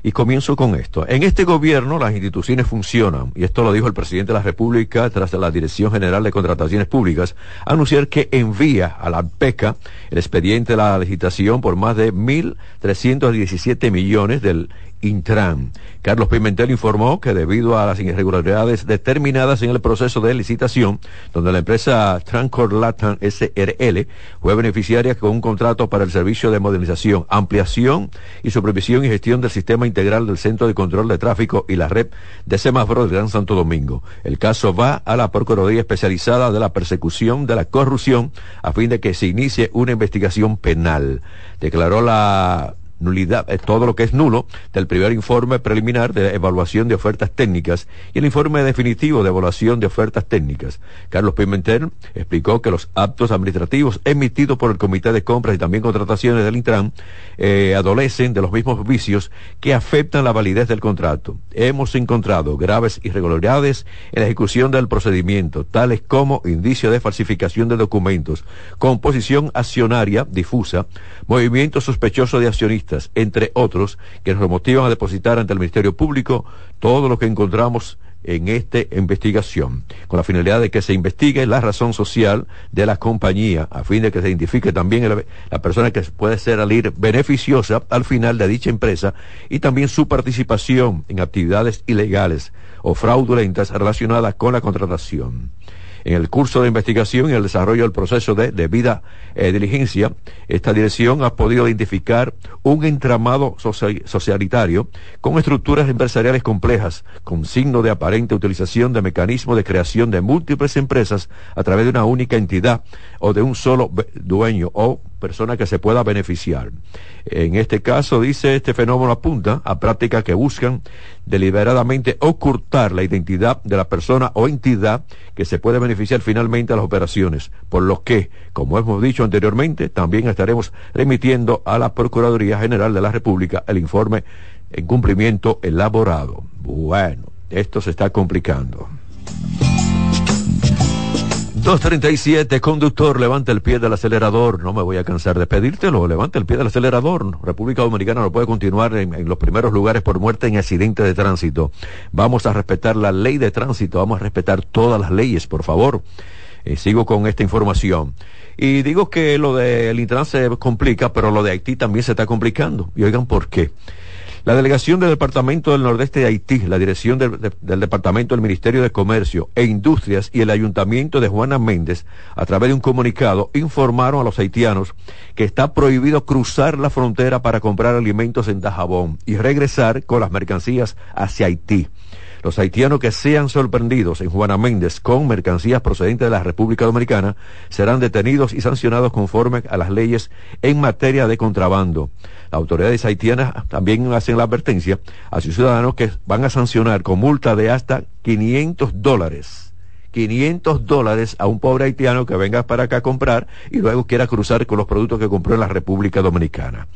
Y comienzo con esto. En este gobierno las instituciones funcionan, y esto lo dijo el presidente de la República tras la Dirección General de Contrataciones Públicas, anunciar que envía a la PECA el expediente de la licitación por más de 1.317 millones del Intran. Carlos Pimentel informó que debido a las irregularidades determinadas en el proceso de licitación, donde la empresa Trancor Latam SRL fue beneficiaria con un contrato para el servicio de modernización, ampliación y supervisión y gestión del sistema integral del Centro de Control de Tráfico y la red de semáforos del Gran Santo Domingo. El caso va a la Procuraduría Especializada de la Persecución de la Corrupción a fin de que se inicie una investigación penal. Declaró la nulidad, todo lo que es nulo del primer informe preliminar de evaluación de ofertas técnicas y el informe definitivo de evaluación de ofertas técnicas. Carlos Pimentel explicó que los actos administrativos emitidos por el Comité de Compras y también contrataciones del Intran eh, adolecen de los mismos vicios que afectan la validez del contrato. Hemos encontrado graves irregularidades en la ejecución del procedimiento, tales como indicio de falsificación de documentos, composición accionaria difusa, movimiento sospechoso de accionistas, entre otros, que nos motivan a depositar ante el Ministerio Público todo lo que encontramos en esta investigación, con la finalidad de que se investigue la razón social de la compañía, a fin de que se identifique también la persona que puede ser alir beneficiosa al final de dicha empresa y también su participación en actividades ilegales o fraudulentas relacionadas con la contratación. En el curso de investigación y el desarrollo del proceso de debida eh, diligencia, esta dirección ha podido identificar un entramado socialitario con estructuras empresariales complejas, con signo de aparente utilización de mecanismos de creación de múltiples empresas a través de una única entidad o de un solo dueño o persona que se pueda beneficiar. En este caso, dice, este fenómeno apunta a prácticas que buscan deliberadamente ocultar la identidad de la persona o entidad que se puede beneficiar finalmente a las operaciones, por lo que, como hemos dicho anteriormente, también estaremos remitiendo a la Procuraduría General de la República el informe en cumplimiento elaborado. Bueno, esto se está complicando. 237, conductor, levanta el pie del acelerador. No me voy a cansar de pedírtelo. Levanta el pie del acelerador. República Dominicana no puede continuar en, los primeros lugares por muerte en accidentes de tránsito. Vamos a respetar la ley de tránsito. Vamos a respetar todas las leyes, por favor. Eh, sigo con esta información. Y digo que lo del Intran se complica, pero lo de Haití también se está complicando. Y oigan por qué. La delegación del Departamento del Nordeste de Haití, la dirección del, Departamento del Ministerio de Comercio e Industrias y el Ayuntamiento de Juana Méndez, a través de un comunicado, informaron a los haitianos que está prohibido cruzar la frontera para comprar alimentos en Dajabón y regresar con las mercancías hacia Haití. Los haitianos que sean sorprendidos en Juana Méndez con mercancías procedentes de la República Dominicana serán detenidos y sancionados conforme a las leyes en materia de contrabando. Las autoridades haitianas también hacen la advertencia a sus ciudadanos que van a sancionar con multa de hasta 500 dólares. 500 dólares a un pobre haitiano que venga para acá a comprar y luego quiera cruzar con los productos que compró en la República Dominicana.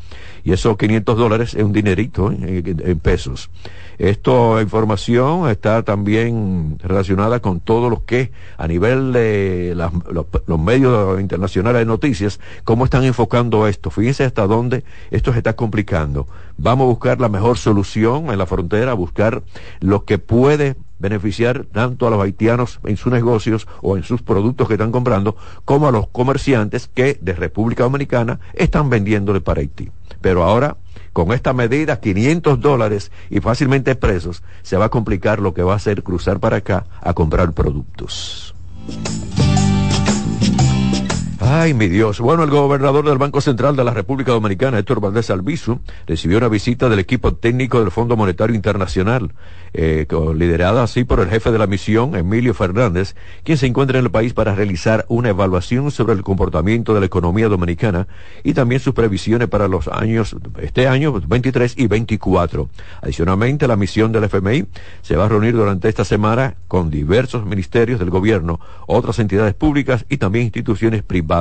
Y esos 500 dólares es un dinerito ¿eh? en, pesos. Esta información está también relacionada con todo lo que a nivel de los, medios internacionales de noticias, cómo están enfocando esto. Fíjense hasta dónde esto se está complicando. Vamos a buscar la mejor solución en la frontera, buscar lo que puede beneficiar tanto a los haitianos en sus negocios o en sus productos que están comprando, como a los comerciantes que de República Dominicana están vendiéndole para Haití. Pero ahora, con esta medida, 500 dólares y fácilmente presos, se va a complicar lo que va a ser cruzar para acá a comprar productos. Ay, mi Dios. Bueno, el gobernador del Banco Central de la República Dominicana, Héctor Valdés Albizu, recibió una visita del equipo técnico del Fondo Monetario Internacional, eh, liderada así por el jefe de la misión, Emilio Fernández, quien se encuentra en el país para realizar una evaluación sobre el comportamiento de la economía dominicana y también sus previsiones para los años, este año 23 y 24. Adicionalmente, la misión del FMI se va a reunir durante esta semana con diversos ministerios del gobierno, otras entidades públicas y también instituciones privadas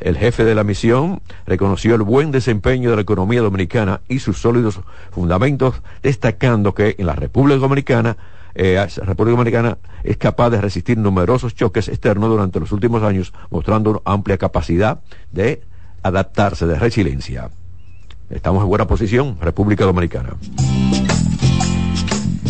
el jefe de la misión reconoció el buen desempeño de la economía dominicana y sus sólidos fundamentos, destacando que en la República Dominicana eh, República Dominicana es capaz de resistir numerosos choques externos durante los últimos años, mostrando una amplia capacidad de adaptarse, de resiliencia. Estamos en buena posición, República Dominicana.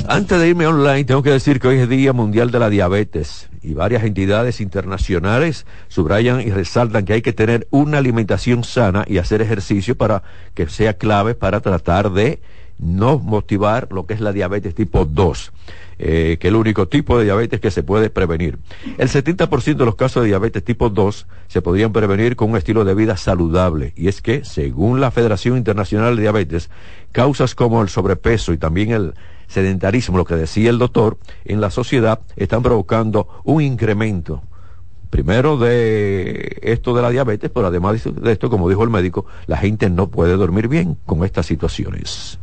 Antes de irme online, tengo que decir que hoy es Día Mundial de la Diabetes y varias entidades internacionales subrayan y resaltan que hay que tener una alimentación sana y hacer ejercicio para que sea clave para tratar de no motivar lo que es la diabetes tipo 2. Eh, que es el único tipo de diabetes que se puede prevenir. El 70% de los casos de diabetes tipo 2 se podrían prevenir con un estilo de vida saludable. Y es que, según la Federación Internacional de Diabetes, causas como el sobrepeso y también el sedentarismo, lo que decía el doctor, en la sociedad están provocando un incremento primero de esto de la diabetes, pero además de esto, como dijo el médico, la gente no puede dormir bien con estas situaciones.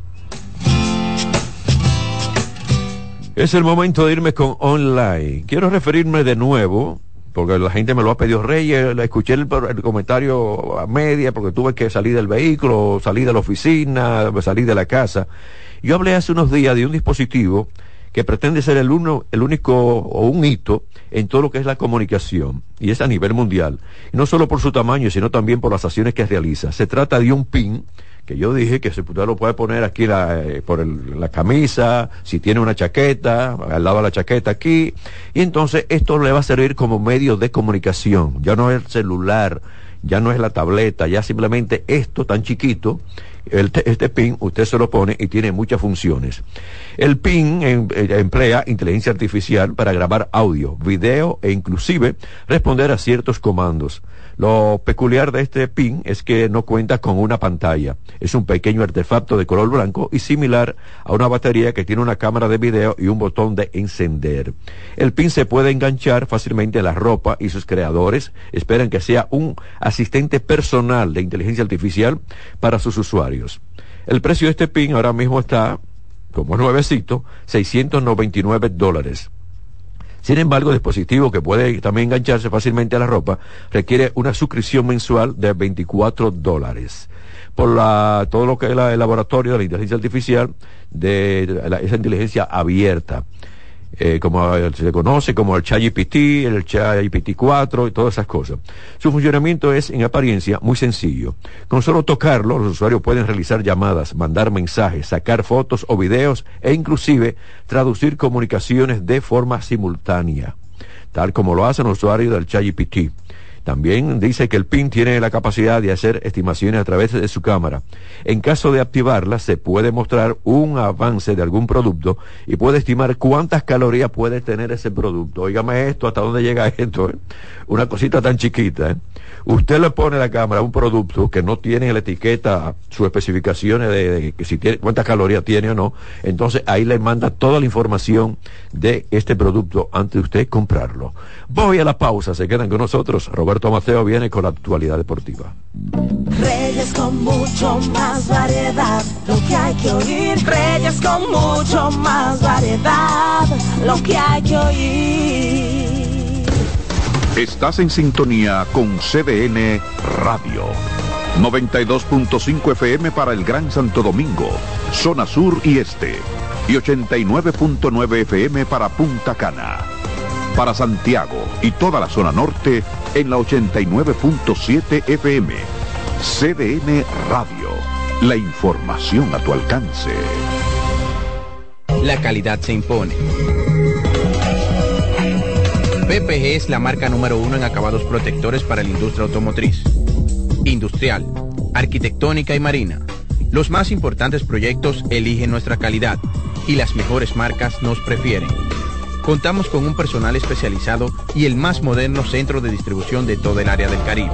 Es el momento de irme con online. Quiero referirme de nuevo, porque la gente me lo ha pedido Reyes, escuché el, el, comentario a media, porque tuve que salir del vehículo, salir de la oficina, salir de la casa. Yo hablé hace unos días de un dispositivo que pretende ser el, uno, el único o un hito en todo lo que es la comunicación, y es a nivel mundial, no solo por su tamaño, sino también por las acciones que realiza. Se trata de un pin que yo dije que se lo puede poner aquí la, eh, por la camisa, si tiene una chaqueta, al lado de la chaqueta aquí, y entonces esto le va a servir como medio de comunicación, ya no es el celular, ya no es la tableta, ya simplemente esto tan chiquito este PIN usted se lo pone y tiene muchas funciones. El PIN em, eh, emplea inteligencia artificial para grabar audio, video e inclusive responder a ciertos comandos. Lo peculiar de este pin es que no cuenta con una pantalla. Es un pequeño artefacto de color blanco y similar a una batería que tiene una cámara de video y un botón de encender. El pin se puede enganchar fácilmente a la ropa y sus creadores esperan que sea un asistente personal de inteligencia artificial para sus usuarios. El precio de este pin ahora mismo está, como nuevecito, 699 dólares. Sin embargo, el dispositivo que puede también engancharse fácilmente a la ropa requiere una suscripción mensual de 24 dólares. Por la, todo lo que es el laboratorio de la inteligencia artificial, de esa inteligencia abierta. Eh, como se le conoce como el ChatGPT, el ChatGPT 4 y todas esas cosas. Su funcionamiento es, en apariencia, muy sencillo. Con solo tocarlo, los usuarios pueden realizar llamadas, mandar mensajes, sacar fotos o videos e inclusive traducir comunicaciones de forma simultánea, tal como lo hacen los usuarios del ChatGPT. También dice que el PIN tiene la capacidad de hacer estimaciones a través de su cámara. En caso de activarla, se puede mostrar un avance de algún producto y puede estimar cuántas calorías puede tener ese producto. Óigame esto, hasta dónde llega esto. Eh? Una cosita tan chiquita. ¿eh? Usted le pone a la cámara un producto que no tiene en la etiqueta sus especificaciones de, que si tiene, cuántas calorías tiene o no. Entonces ahí le manda toda la información de este producto antes de usted comprarlo. Voy a la pausa, se quedan con nosotros. Maceo viene con la actualidad deportiva. Reyes con mucho más variedad, lo que hay que oír. Reyes con mucho más variedad, lo que hay que oír. Estás en sintonía con CDN Radio. 92.5 FM para el Gran Santo Domingo, zona sur y este. Y 89.9 FM para Punta Cana para Santiago y toda la zona norte en la 89.7 FM. CDN Radio. La información a tu alcance. La calidad se impone. PPG es la marca número uno en acabados protectores para la industria automotriz, industrial, arquitectónica y marina. Los más importantes proyectos eligen nuestra calidad y las mejores marcas nos prefieren. Contamos con un personal especializado y el más moderno centro de distribución de todo el área del Caribe.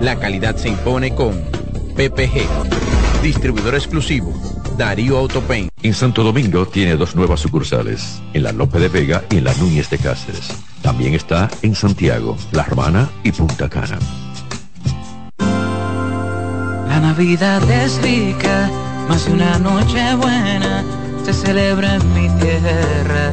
La calidad se impone con PPG, distribuidor exclusivo, Darío Autopain. En Santo Domingo tiene dos nuevas sucursales, en la Lope de Vega y en la Núñez de Cáceres. También está en Santiago, La Romana y Punta Cana. La Navidad es rica, más de una noche buena se celebra en mi tierra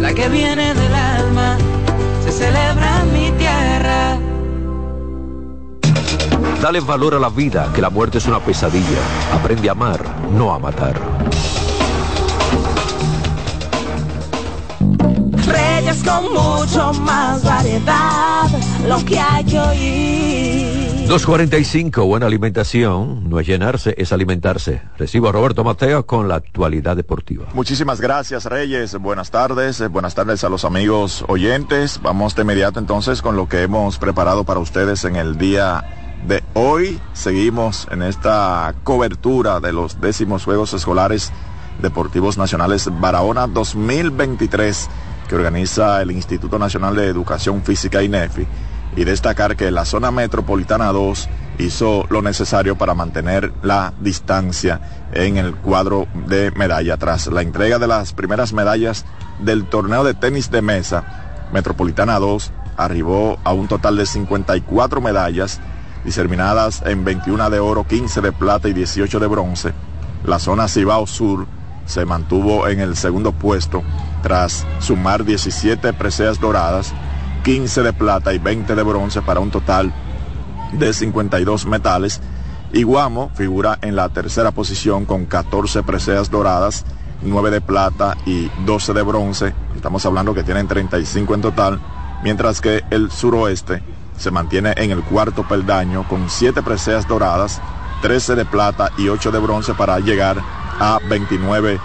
la que viene del alma, se celebra en mi tierra. Dale valor a la vida, que la muerte es una pesadilla. Aprende a amar, no a matar. Reyes con mucho más variedad, lo que hay que oír. 245, buena alimentación, no es llenarse, es alimentarse. Recibo a Roberto Mateo con la actualidad deportiva. Muchísimas gracias, Reyes. Buenas tardes, buenas tardes a los amigos oyentes. Vamos de inmediato entonces con lo que hemos preparado para ustedes en el día de hoy. Seguimos en esta cobertura de los décimos Juegos Escolares Deportivos Nacionales Barahona 2023 que organiza el Instituto Nacional de Educación Física INEFI y destacar que la zona metropolitana 2 hizo lo necesario para mantener la distancia en el cuadro de medalla. Tras la entrega de las primeras medallas del torneo de tenis de mesa, Metropolitana 2 arribó a un total de 54 medallas, diseminadas en 21 de oro, 15 de plata y 18 de bronce. La zona Cibao Sur se mantuvo en el segundo puesto tras sumar 17 preseas doradas 15 de plata y 20 de bronce para un total de 52 metales. Iguamo figura en la tercera posición con 14 preseas doradas, 9 de plata y 12 de bronce. Estamos hablando que tienen 35 en total, mientras que el suroeste se mantiene en el cuarto peldaño con 7 preseas doradas, 13 de plata y 8 de bronce para llegar a 29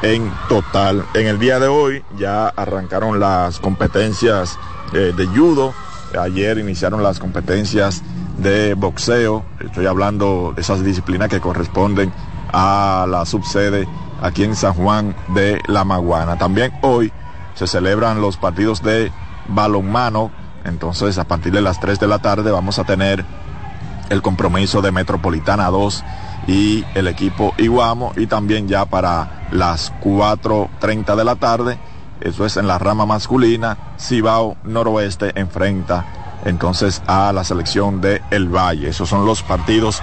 en total. En el día de hoy ya arrancaron las competencias eh, de judo. Ayer iniciaron las competencias de boxeo. Estoy hablando de esas disciplinas que corresponden a la subsede aquí en San Juan de La Maguana. También hoy se celebran los partidos de balonmano. Entonces a partir de las 3 de la tarde vamos a tener el compromiso de Metropolitana 2 y el equipo Iguamo y también ya para las 4.30 de la tarde eso es en la rama masculina, Cibao Noroeste enfrenta entonces a la selección de El Valle. Esos son los partidos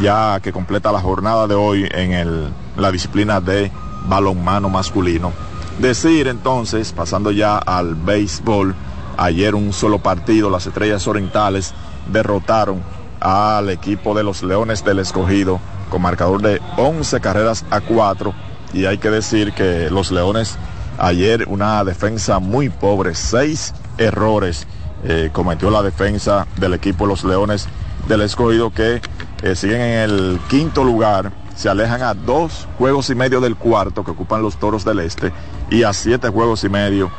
ya que completa la jornada de hoy en el, la disciplina de balonmano masculino. Decir entonces, pasando ya al béisbol, ayer un solo partido, las Estrellas Orientales derrotaron al equipo de los Leones del Escogido con marcador de 11 carreras a 4 y hay que decir que los Leones Ayer una defensa muy pobre, seis errores eh, cometió la defensa del equipo los Leones del Escogido que eh, siguen en el quinto lugar, se alejan a dos juegos y medio del cuarto que ocupan los Toros del Este y a siete juegos y medio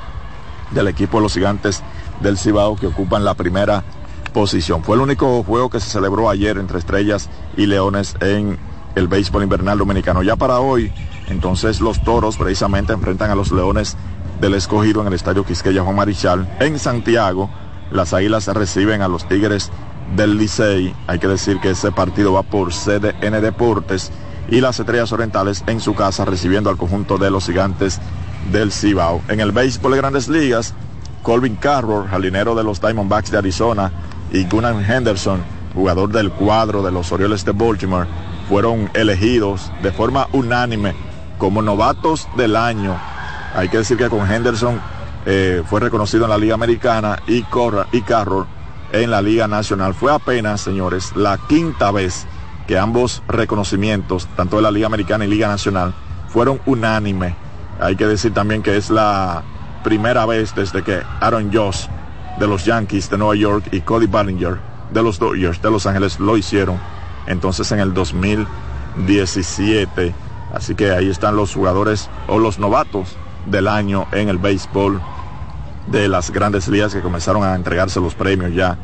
del equipo de los Gigantes del Cibao que ocupan la primera posición. Fue el único juego que se celebró ayer entre Estrellas y Leones en el béisbol invernal dominicano. Ya para hoy entonces los toros precisamente enfrentan a los leones del escogido en el estadio Quisqueya Juan Marichal. En Santiago, las águilas reciben a los tigres del Licey. Hay que decir que ese partido va por CDN Deportes y las estrellas orientales en su casa recibiendo al conjunto de los gigantes del Cibao. En el béisbol de grandes ligas, Colvin Carroll, jalinero de los Diamondbacks de Arizona, y Gunnar Henderson, jugador del cuadro de los Orioles de Baltimore, fueron elegidos de forma unánime como novatos del año. Hay que decir que con Henderson eh, fue reconocido en la Liga Americana y, Corra, y Carroll en la Liga Nacional. Fue apenas, señores, la quinta vez que ambos reconocimientos, tanto de la Liga Americana y Liga Nacional, fueron unánime. Hay que decir también que es la primera vez desde que Aaron Josh de los Yankees de Nueva York y Cody Ballinger de los Dodgers de Los Ángeles lo hicieron entonces en el 2017. Así que ahí están los jugadores o los novatos del año en el béisbol de las grandes ligas que comenzaron a entregarse los premios ya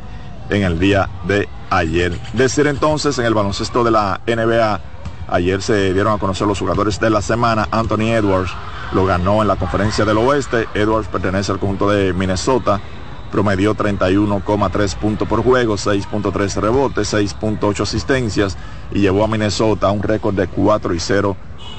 en el día de ayer. Decir entonces en el baloncesto de la NBA, ayer se dieron a conocer los jugadores de la semana. Anthony Edwards lo ganó en la conferencia del oeste. Edwards pertenece al conjunto de Minnesota. Promedió 31,3 puntos por juego, 6.3 rebotes, 6.8 asistencias y llevó a Minnesota a un récord de 4 y 0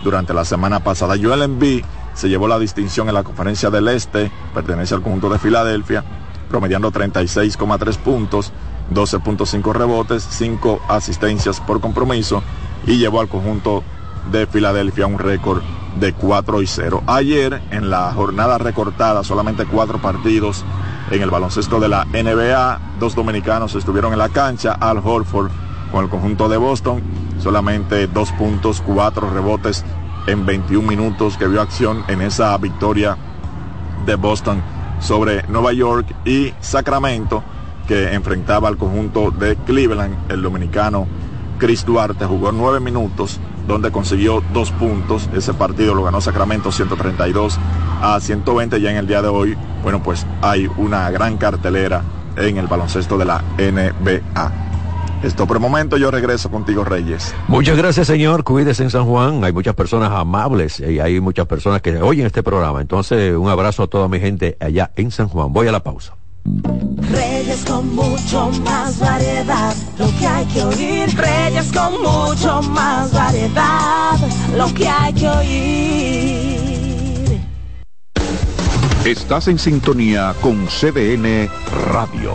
durante la semana pasada. Joel Embiid se llevó la distinción en la conferencia del Este, pertenece al conjunto de Filadelfia, promediando 36,3 puntos, 12.5 rebotes, 5 asistencias por compromiso y llevó al conjunto de Filadelfia un récord de 4 y 0. Ayer, en la jornada recortada, solamente cuatro partidos en el baloncesto de la NBA, dos dominicanos estuvieron en la cancha, Al Horford con el conjunto de Boston, solamente dos puntos, cuatro rebotes en 21 minutos que vio acción en esa victoria de Boston sobre Nueva York y Sacramento que enfrentaba al conjunto de Cleveland, el dominicano Chris Duarte jugó nueve minutos donde consiguió dos puntos. Ese partido lo ganó Sacramento 132 a 120 ya en el día de hoy. Bueno, pues hay una gran cartelera en el baloncesto de la NBA. Esto por el momento, yo regreso contigo, Reyes. Muchas gracias, señor. Cuídese en San Juan. Hay muchas personas amables y hay muchas personas que oyen este programa. Entonces, un abrazo a toda mi gente allá en San Juan. Voy a la pausa. Reyes con mucho más variedad, lo que hay que oír. Reyes con mucho más variedad, lo que hay que oír. Estás en sintonía con CDN Radio.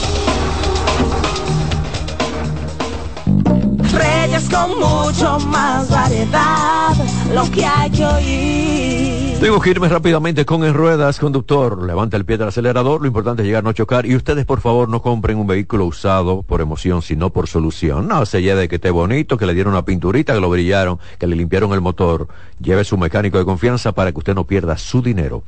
Reyes con mucho más variedad, lo que hay que oír. Tengo que irme rápidamente con en ruedas, conductor. Levanta el pie del acelerador. Lo importante es llegar, no chocar. Y ustedes, por favor, no compren un vehículo usado por emoción, sino por solución. No se lleve de que esté bonito, que le dieron una pinturita, que lo brillaron, que le limpiaron el motor. Lleve su mecánico de confianza para que usted no pierda su dinero.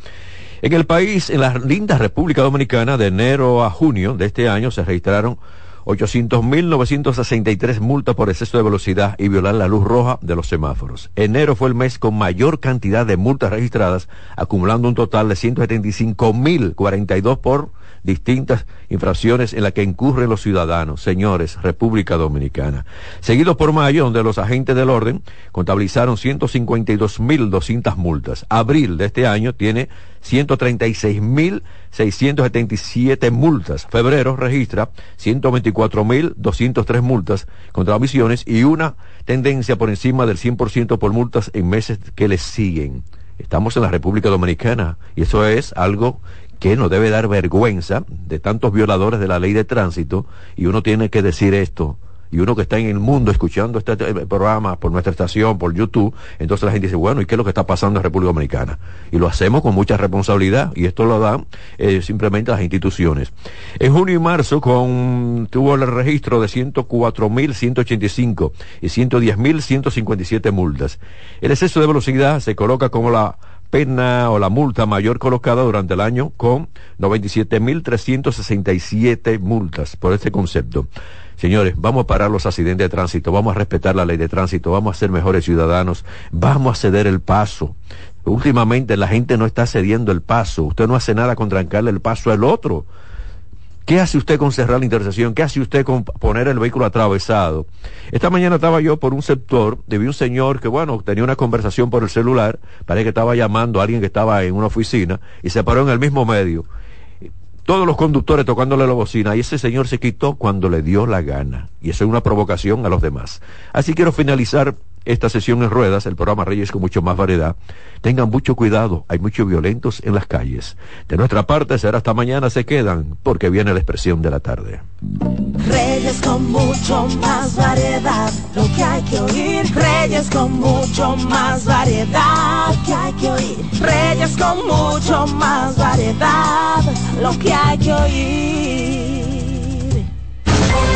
En el país, en la linda República Dominicana, de enero a junio de este año, se registraron 800.963 multas por exceso de velocidad y violar la luz roja de los semáforos. Enero fue el mes con mayor cantidad de multas registradas, acumulando un total de 175.042 por distintas infracciones en las que incurren los ciudadanos. Señores, República Dominicana. Seguido por mayo, donde los agentes del orden contabilizaron 152.200 multas. Abril de este año tiene 136.677 multas. Febrero registra 124.203 multas contra omisiones y una tendencia por encima del 100% por multas en meses que les siguen. Estamos en la República Dominicana y eso es algo que no debe dar vergüenza de tantos violadores de la ley de tránsito y uno tiene que decir esto y uno que está en el mundo escuchando este programa por nuestra estación, por YouTube, entonces la gente dice, bueno, ¿y qué es lo que está pasando en República Dominicana? Y lo hacemos con mucha responsabilidad y esto lo dan eh, simplemente las instituciones. En junio y marzo con, tuvo el registro de 104.185 y 110.157 multas. El exceso de velocidad se coloca como la pena o la multa mayor colocada durante el año con 97.367 multas por este concepto. Señores, vamos a parar los accidentes de tránsito, vamos a respetar la ley de tránsito, vamos a ser mejores ciudadanos, vamos a ceder el paso. Últimamente la gente no está cediendo el paso, usted no hace nada con trancarle el paso al otro. ¿Qué hace usted con cerrar la intersección? ¿Qué hace usted con poner el vehículo atravesado? Esta mañana estaba yo por un sector, vi un señor que, bueno, tenía una conversación por el celular, parece que estaba llamando a alguien que estaba en una oficina y se paró en el mismo medio. Todos los conductores tocándole la bocina y ese señor se quitó cuando le dio la gana. Y eso es una provocación a los demás. Así quiero finalizar esta sesión en ruedas, el programa Reyes con mucho más variedad. Tengan mucho cuidado, hay muchos violentos en las calles. De nuestra parte será hasta mañana, se quedan, porque viene la expresión de la tarde. Reyes con mucho más variedad, lo que hay que oír. Reyes con mucho más variedad, lo que hay que oír. Reyes con mucho más variedad, lo que hay que oír.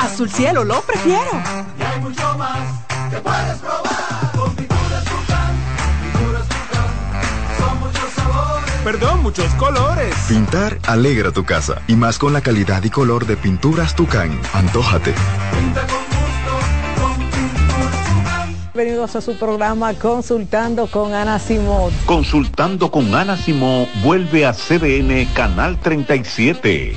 Azul cielo lo prefiero. Y hay mucho más que puedes probar. Con pinturas Tucán, pinturas Tucán, son muchos sabores. Perdón, muchos colores. Pintar alegra tu casa y más con la calidad y color de pinturas Tucán. Antójate. Pinta con gusto, con pinturas Tucán. Bienvenidos a su programa Consultando con Ana Simón. Consultando con Ana Simó vuelve a CDN Canal 37.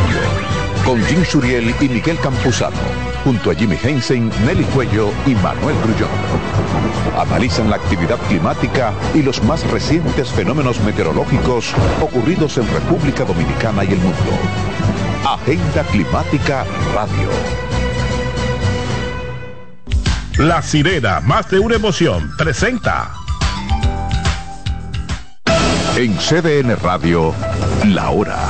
Con Jim Suriel y Miguel Campuzano. Junto a Jimmy Hensen, Nelly Cuello y Manuel Grullón. Analizan la actividad climática y los más recientes fenómenos meteorológicos ocurridos en República Dominicana y el mundo. Agenda Climática Radio. La sirena, más de una emoción, presenta. En CDN Radio, la hora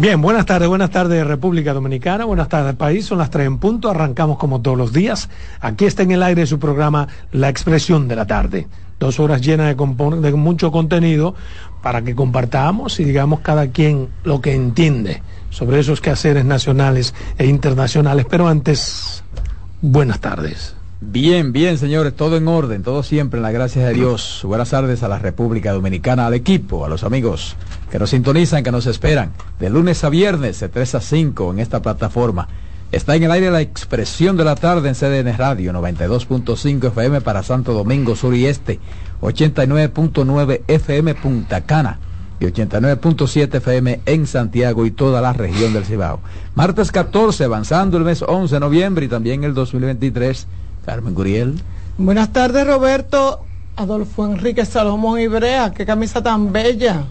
Bien, buenas tardes, buenas tardes República Dominicana, buenas tardes país, son las tres en punto, arrancamos como todos los días. Aquí está en el aire su programa La Expresión de la Tarde. Dos horas llenas de, de mucho contenido para que compartamos y digamos cada quien lo que entiende sobre esos quehaceres nacionales e internacionales. Pero antes, buenas tardes. Bien, bien, señores, todo en orden, todo siempre en la gracia de Dios. Buenas tardes a la República Dominicana, al equipo, a los amigos que nos sintonizan, que nos esperan, de lunes a viernes, de 3 a 5 en esta plataforma. Está en el aire la expresión de la tarde en CDN Radio, 92.5 FM para Santo Domingo Sur y Este, 89.9 FM Punta Cana y 89.7 FM en Santiago y toda la región del Cibao. Martes 14, avanzando el mes 11 de noviembre y también el 2023. Carmen Guriel. Buenas tardes, Roberto. Adolfo Enrique Salomón Ibrea, qué camisa tan bella.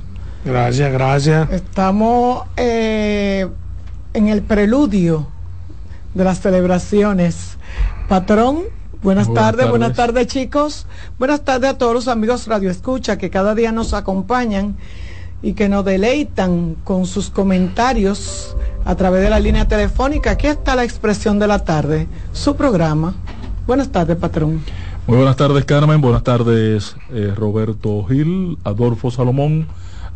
Gracias, gracias. Estamos eh, en el preludio de las celebraciones. Patrón, buenas, Buenas tardes, tardes. buenas tardes chicos. Buenas tardes a todos los amigos Radio Escucha que cada día nos acompañan y que nos deleitan con sus comentarios a través de la línea telefónica. Aquí está la expresión de la tarde, su programa. Buenas tardes, patrón. Muy buenas tardes, Carmen. Buenas tardes, eh, Roberto Gil, Adolfo Salomón,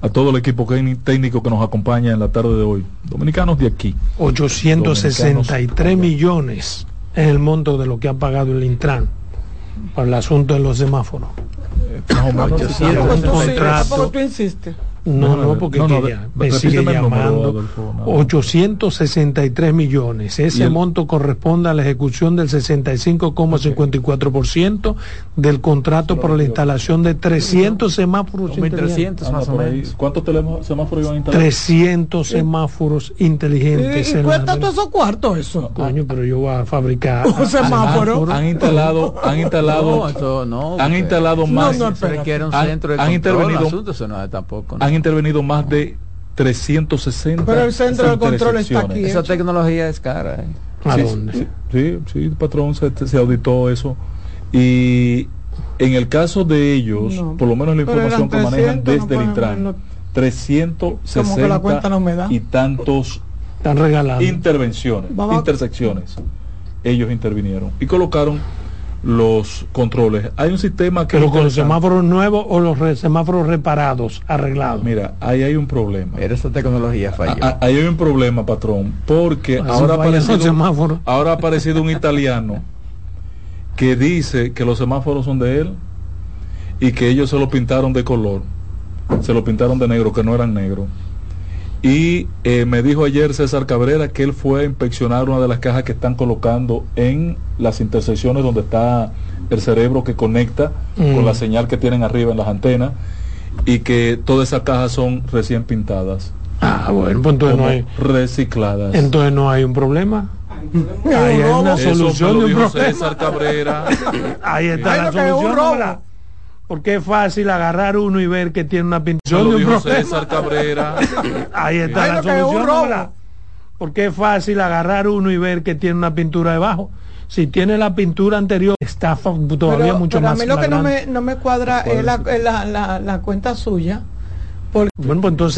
a todo el equipo técnico que nos acompaña en la tarde de hoy. Dominicanos de aquí. 863 millones es el monto de lo que ha pagado el Intran para el asunto de los semáforos. Sí, contrato. tú insistes. No, no, porque No, no, que de- ya me sigue llamando. Adolfo, no. 863 millones. Ese el- monto corresponde a la ejecución del 65,54% del contrato por la instalación de 300 semáforos inteligentes. Anda por ahí. ¿Cuántos semáforos iban a instalar? 300 semáforos inteligentes. ¿Y, y cuesta todo esos cuartos eso? Coño, pero yo voy a fabricar *laughs* Un semáforo. Han instalado, han instalado, No, eso no, han instalado No, más. no, espérate. Se requiere un han, centro de han intervenido, un asunto, eso no es tampoco, ¿no? Han intervenido más de 360. Pero el centro de control está aquí. intersecciones. Esa tecnología es cara. ¿eh? ¿A Sí, dónde? Sí, sí, sí, patrón, se, se auditó eso. Y en el caso de ellos, No, por lo menos la información que manejan 300, desde no el Intran, no- 360 Como que la cuenta no me da. y tantos Están regalando. intervenciones, Vamos intersecciones. Ellos intervinieron y colocaron los controles. Hay un sistema que... Pero con los semáforos nuevos o los re- semáforos reparados, arreglados. Mira, ahí hay un problema. Pero esa tecnología falló. A- a- Ahí hay un problema, patrón, porque ahora ha, aparecido, ahora ha aparecido un italiano que dice que los semáforos son de él y que ellos se lo pintaron de color, se lo pintaron de negro, que no eran negros. Y eh, me dijo ayer César Cabrera que él fue a inspeccionar una de las cajas que están colocando en las intersecciones donde está el cerebro que conecta Mm. con la señal que tienen arriba en las antenas y que todas esas cajas son recién pintadas. Ah, bueno, pues entonces no hay, recicladas. entonces no hay un problema. Ahí hay una solución de un problema. César Cabrera. *laughs* Ahí está la lo que es un solución. Porque es fácil agarrar uno y ver que tiene una pintura de un dijo. César Cabrera. *laughs* Ahí está Ay, la es solución. Porque es fácil agarrar uno y ver que tiene una pintura debajo. Si tiene la pintura anterior, está todavía pero, mucho pero más a mí lo que no me, no me cuadra es la, la, la, la cuenta suya. Porque Bueno, pues entonces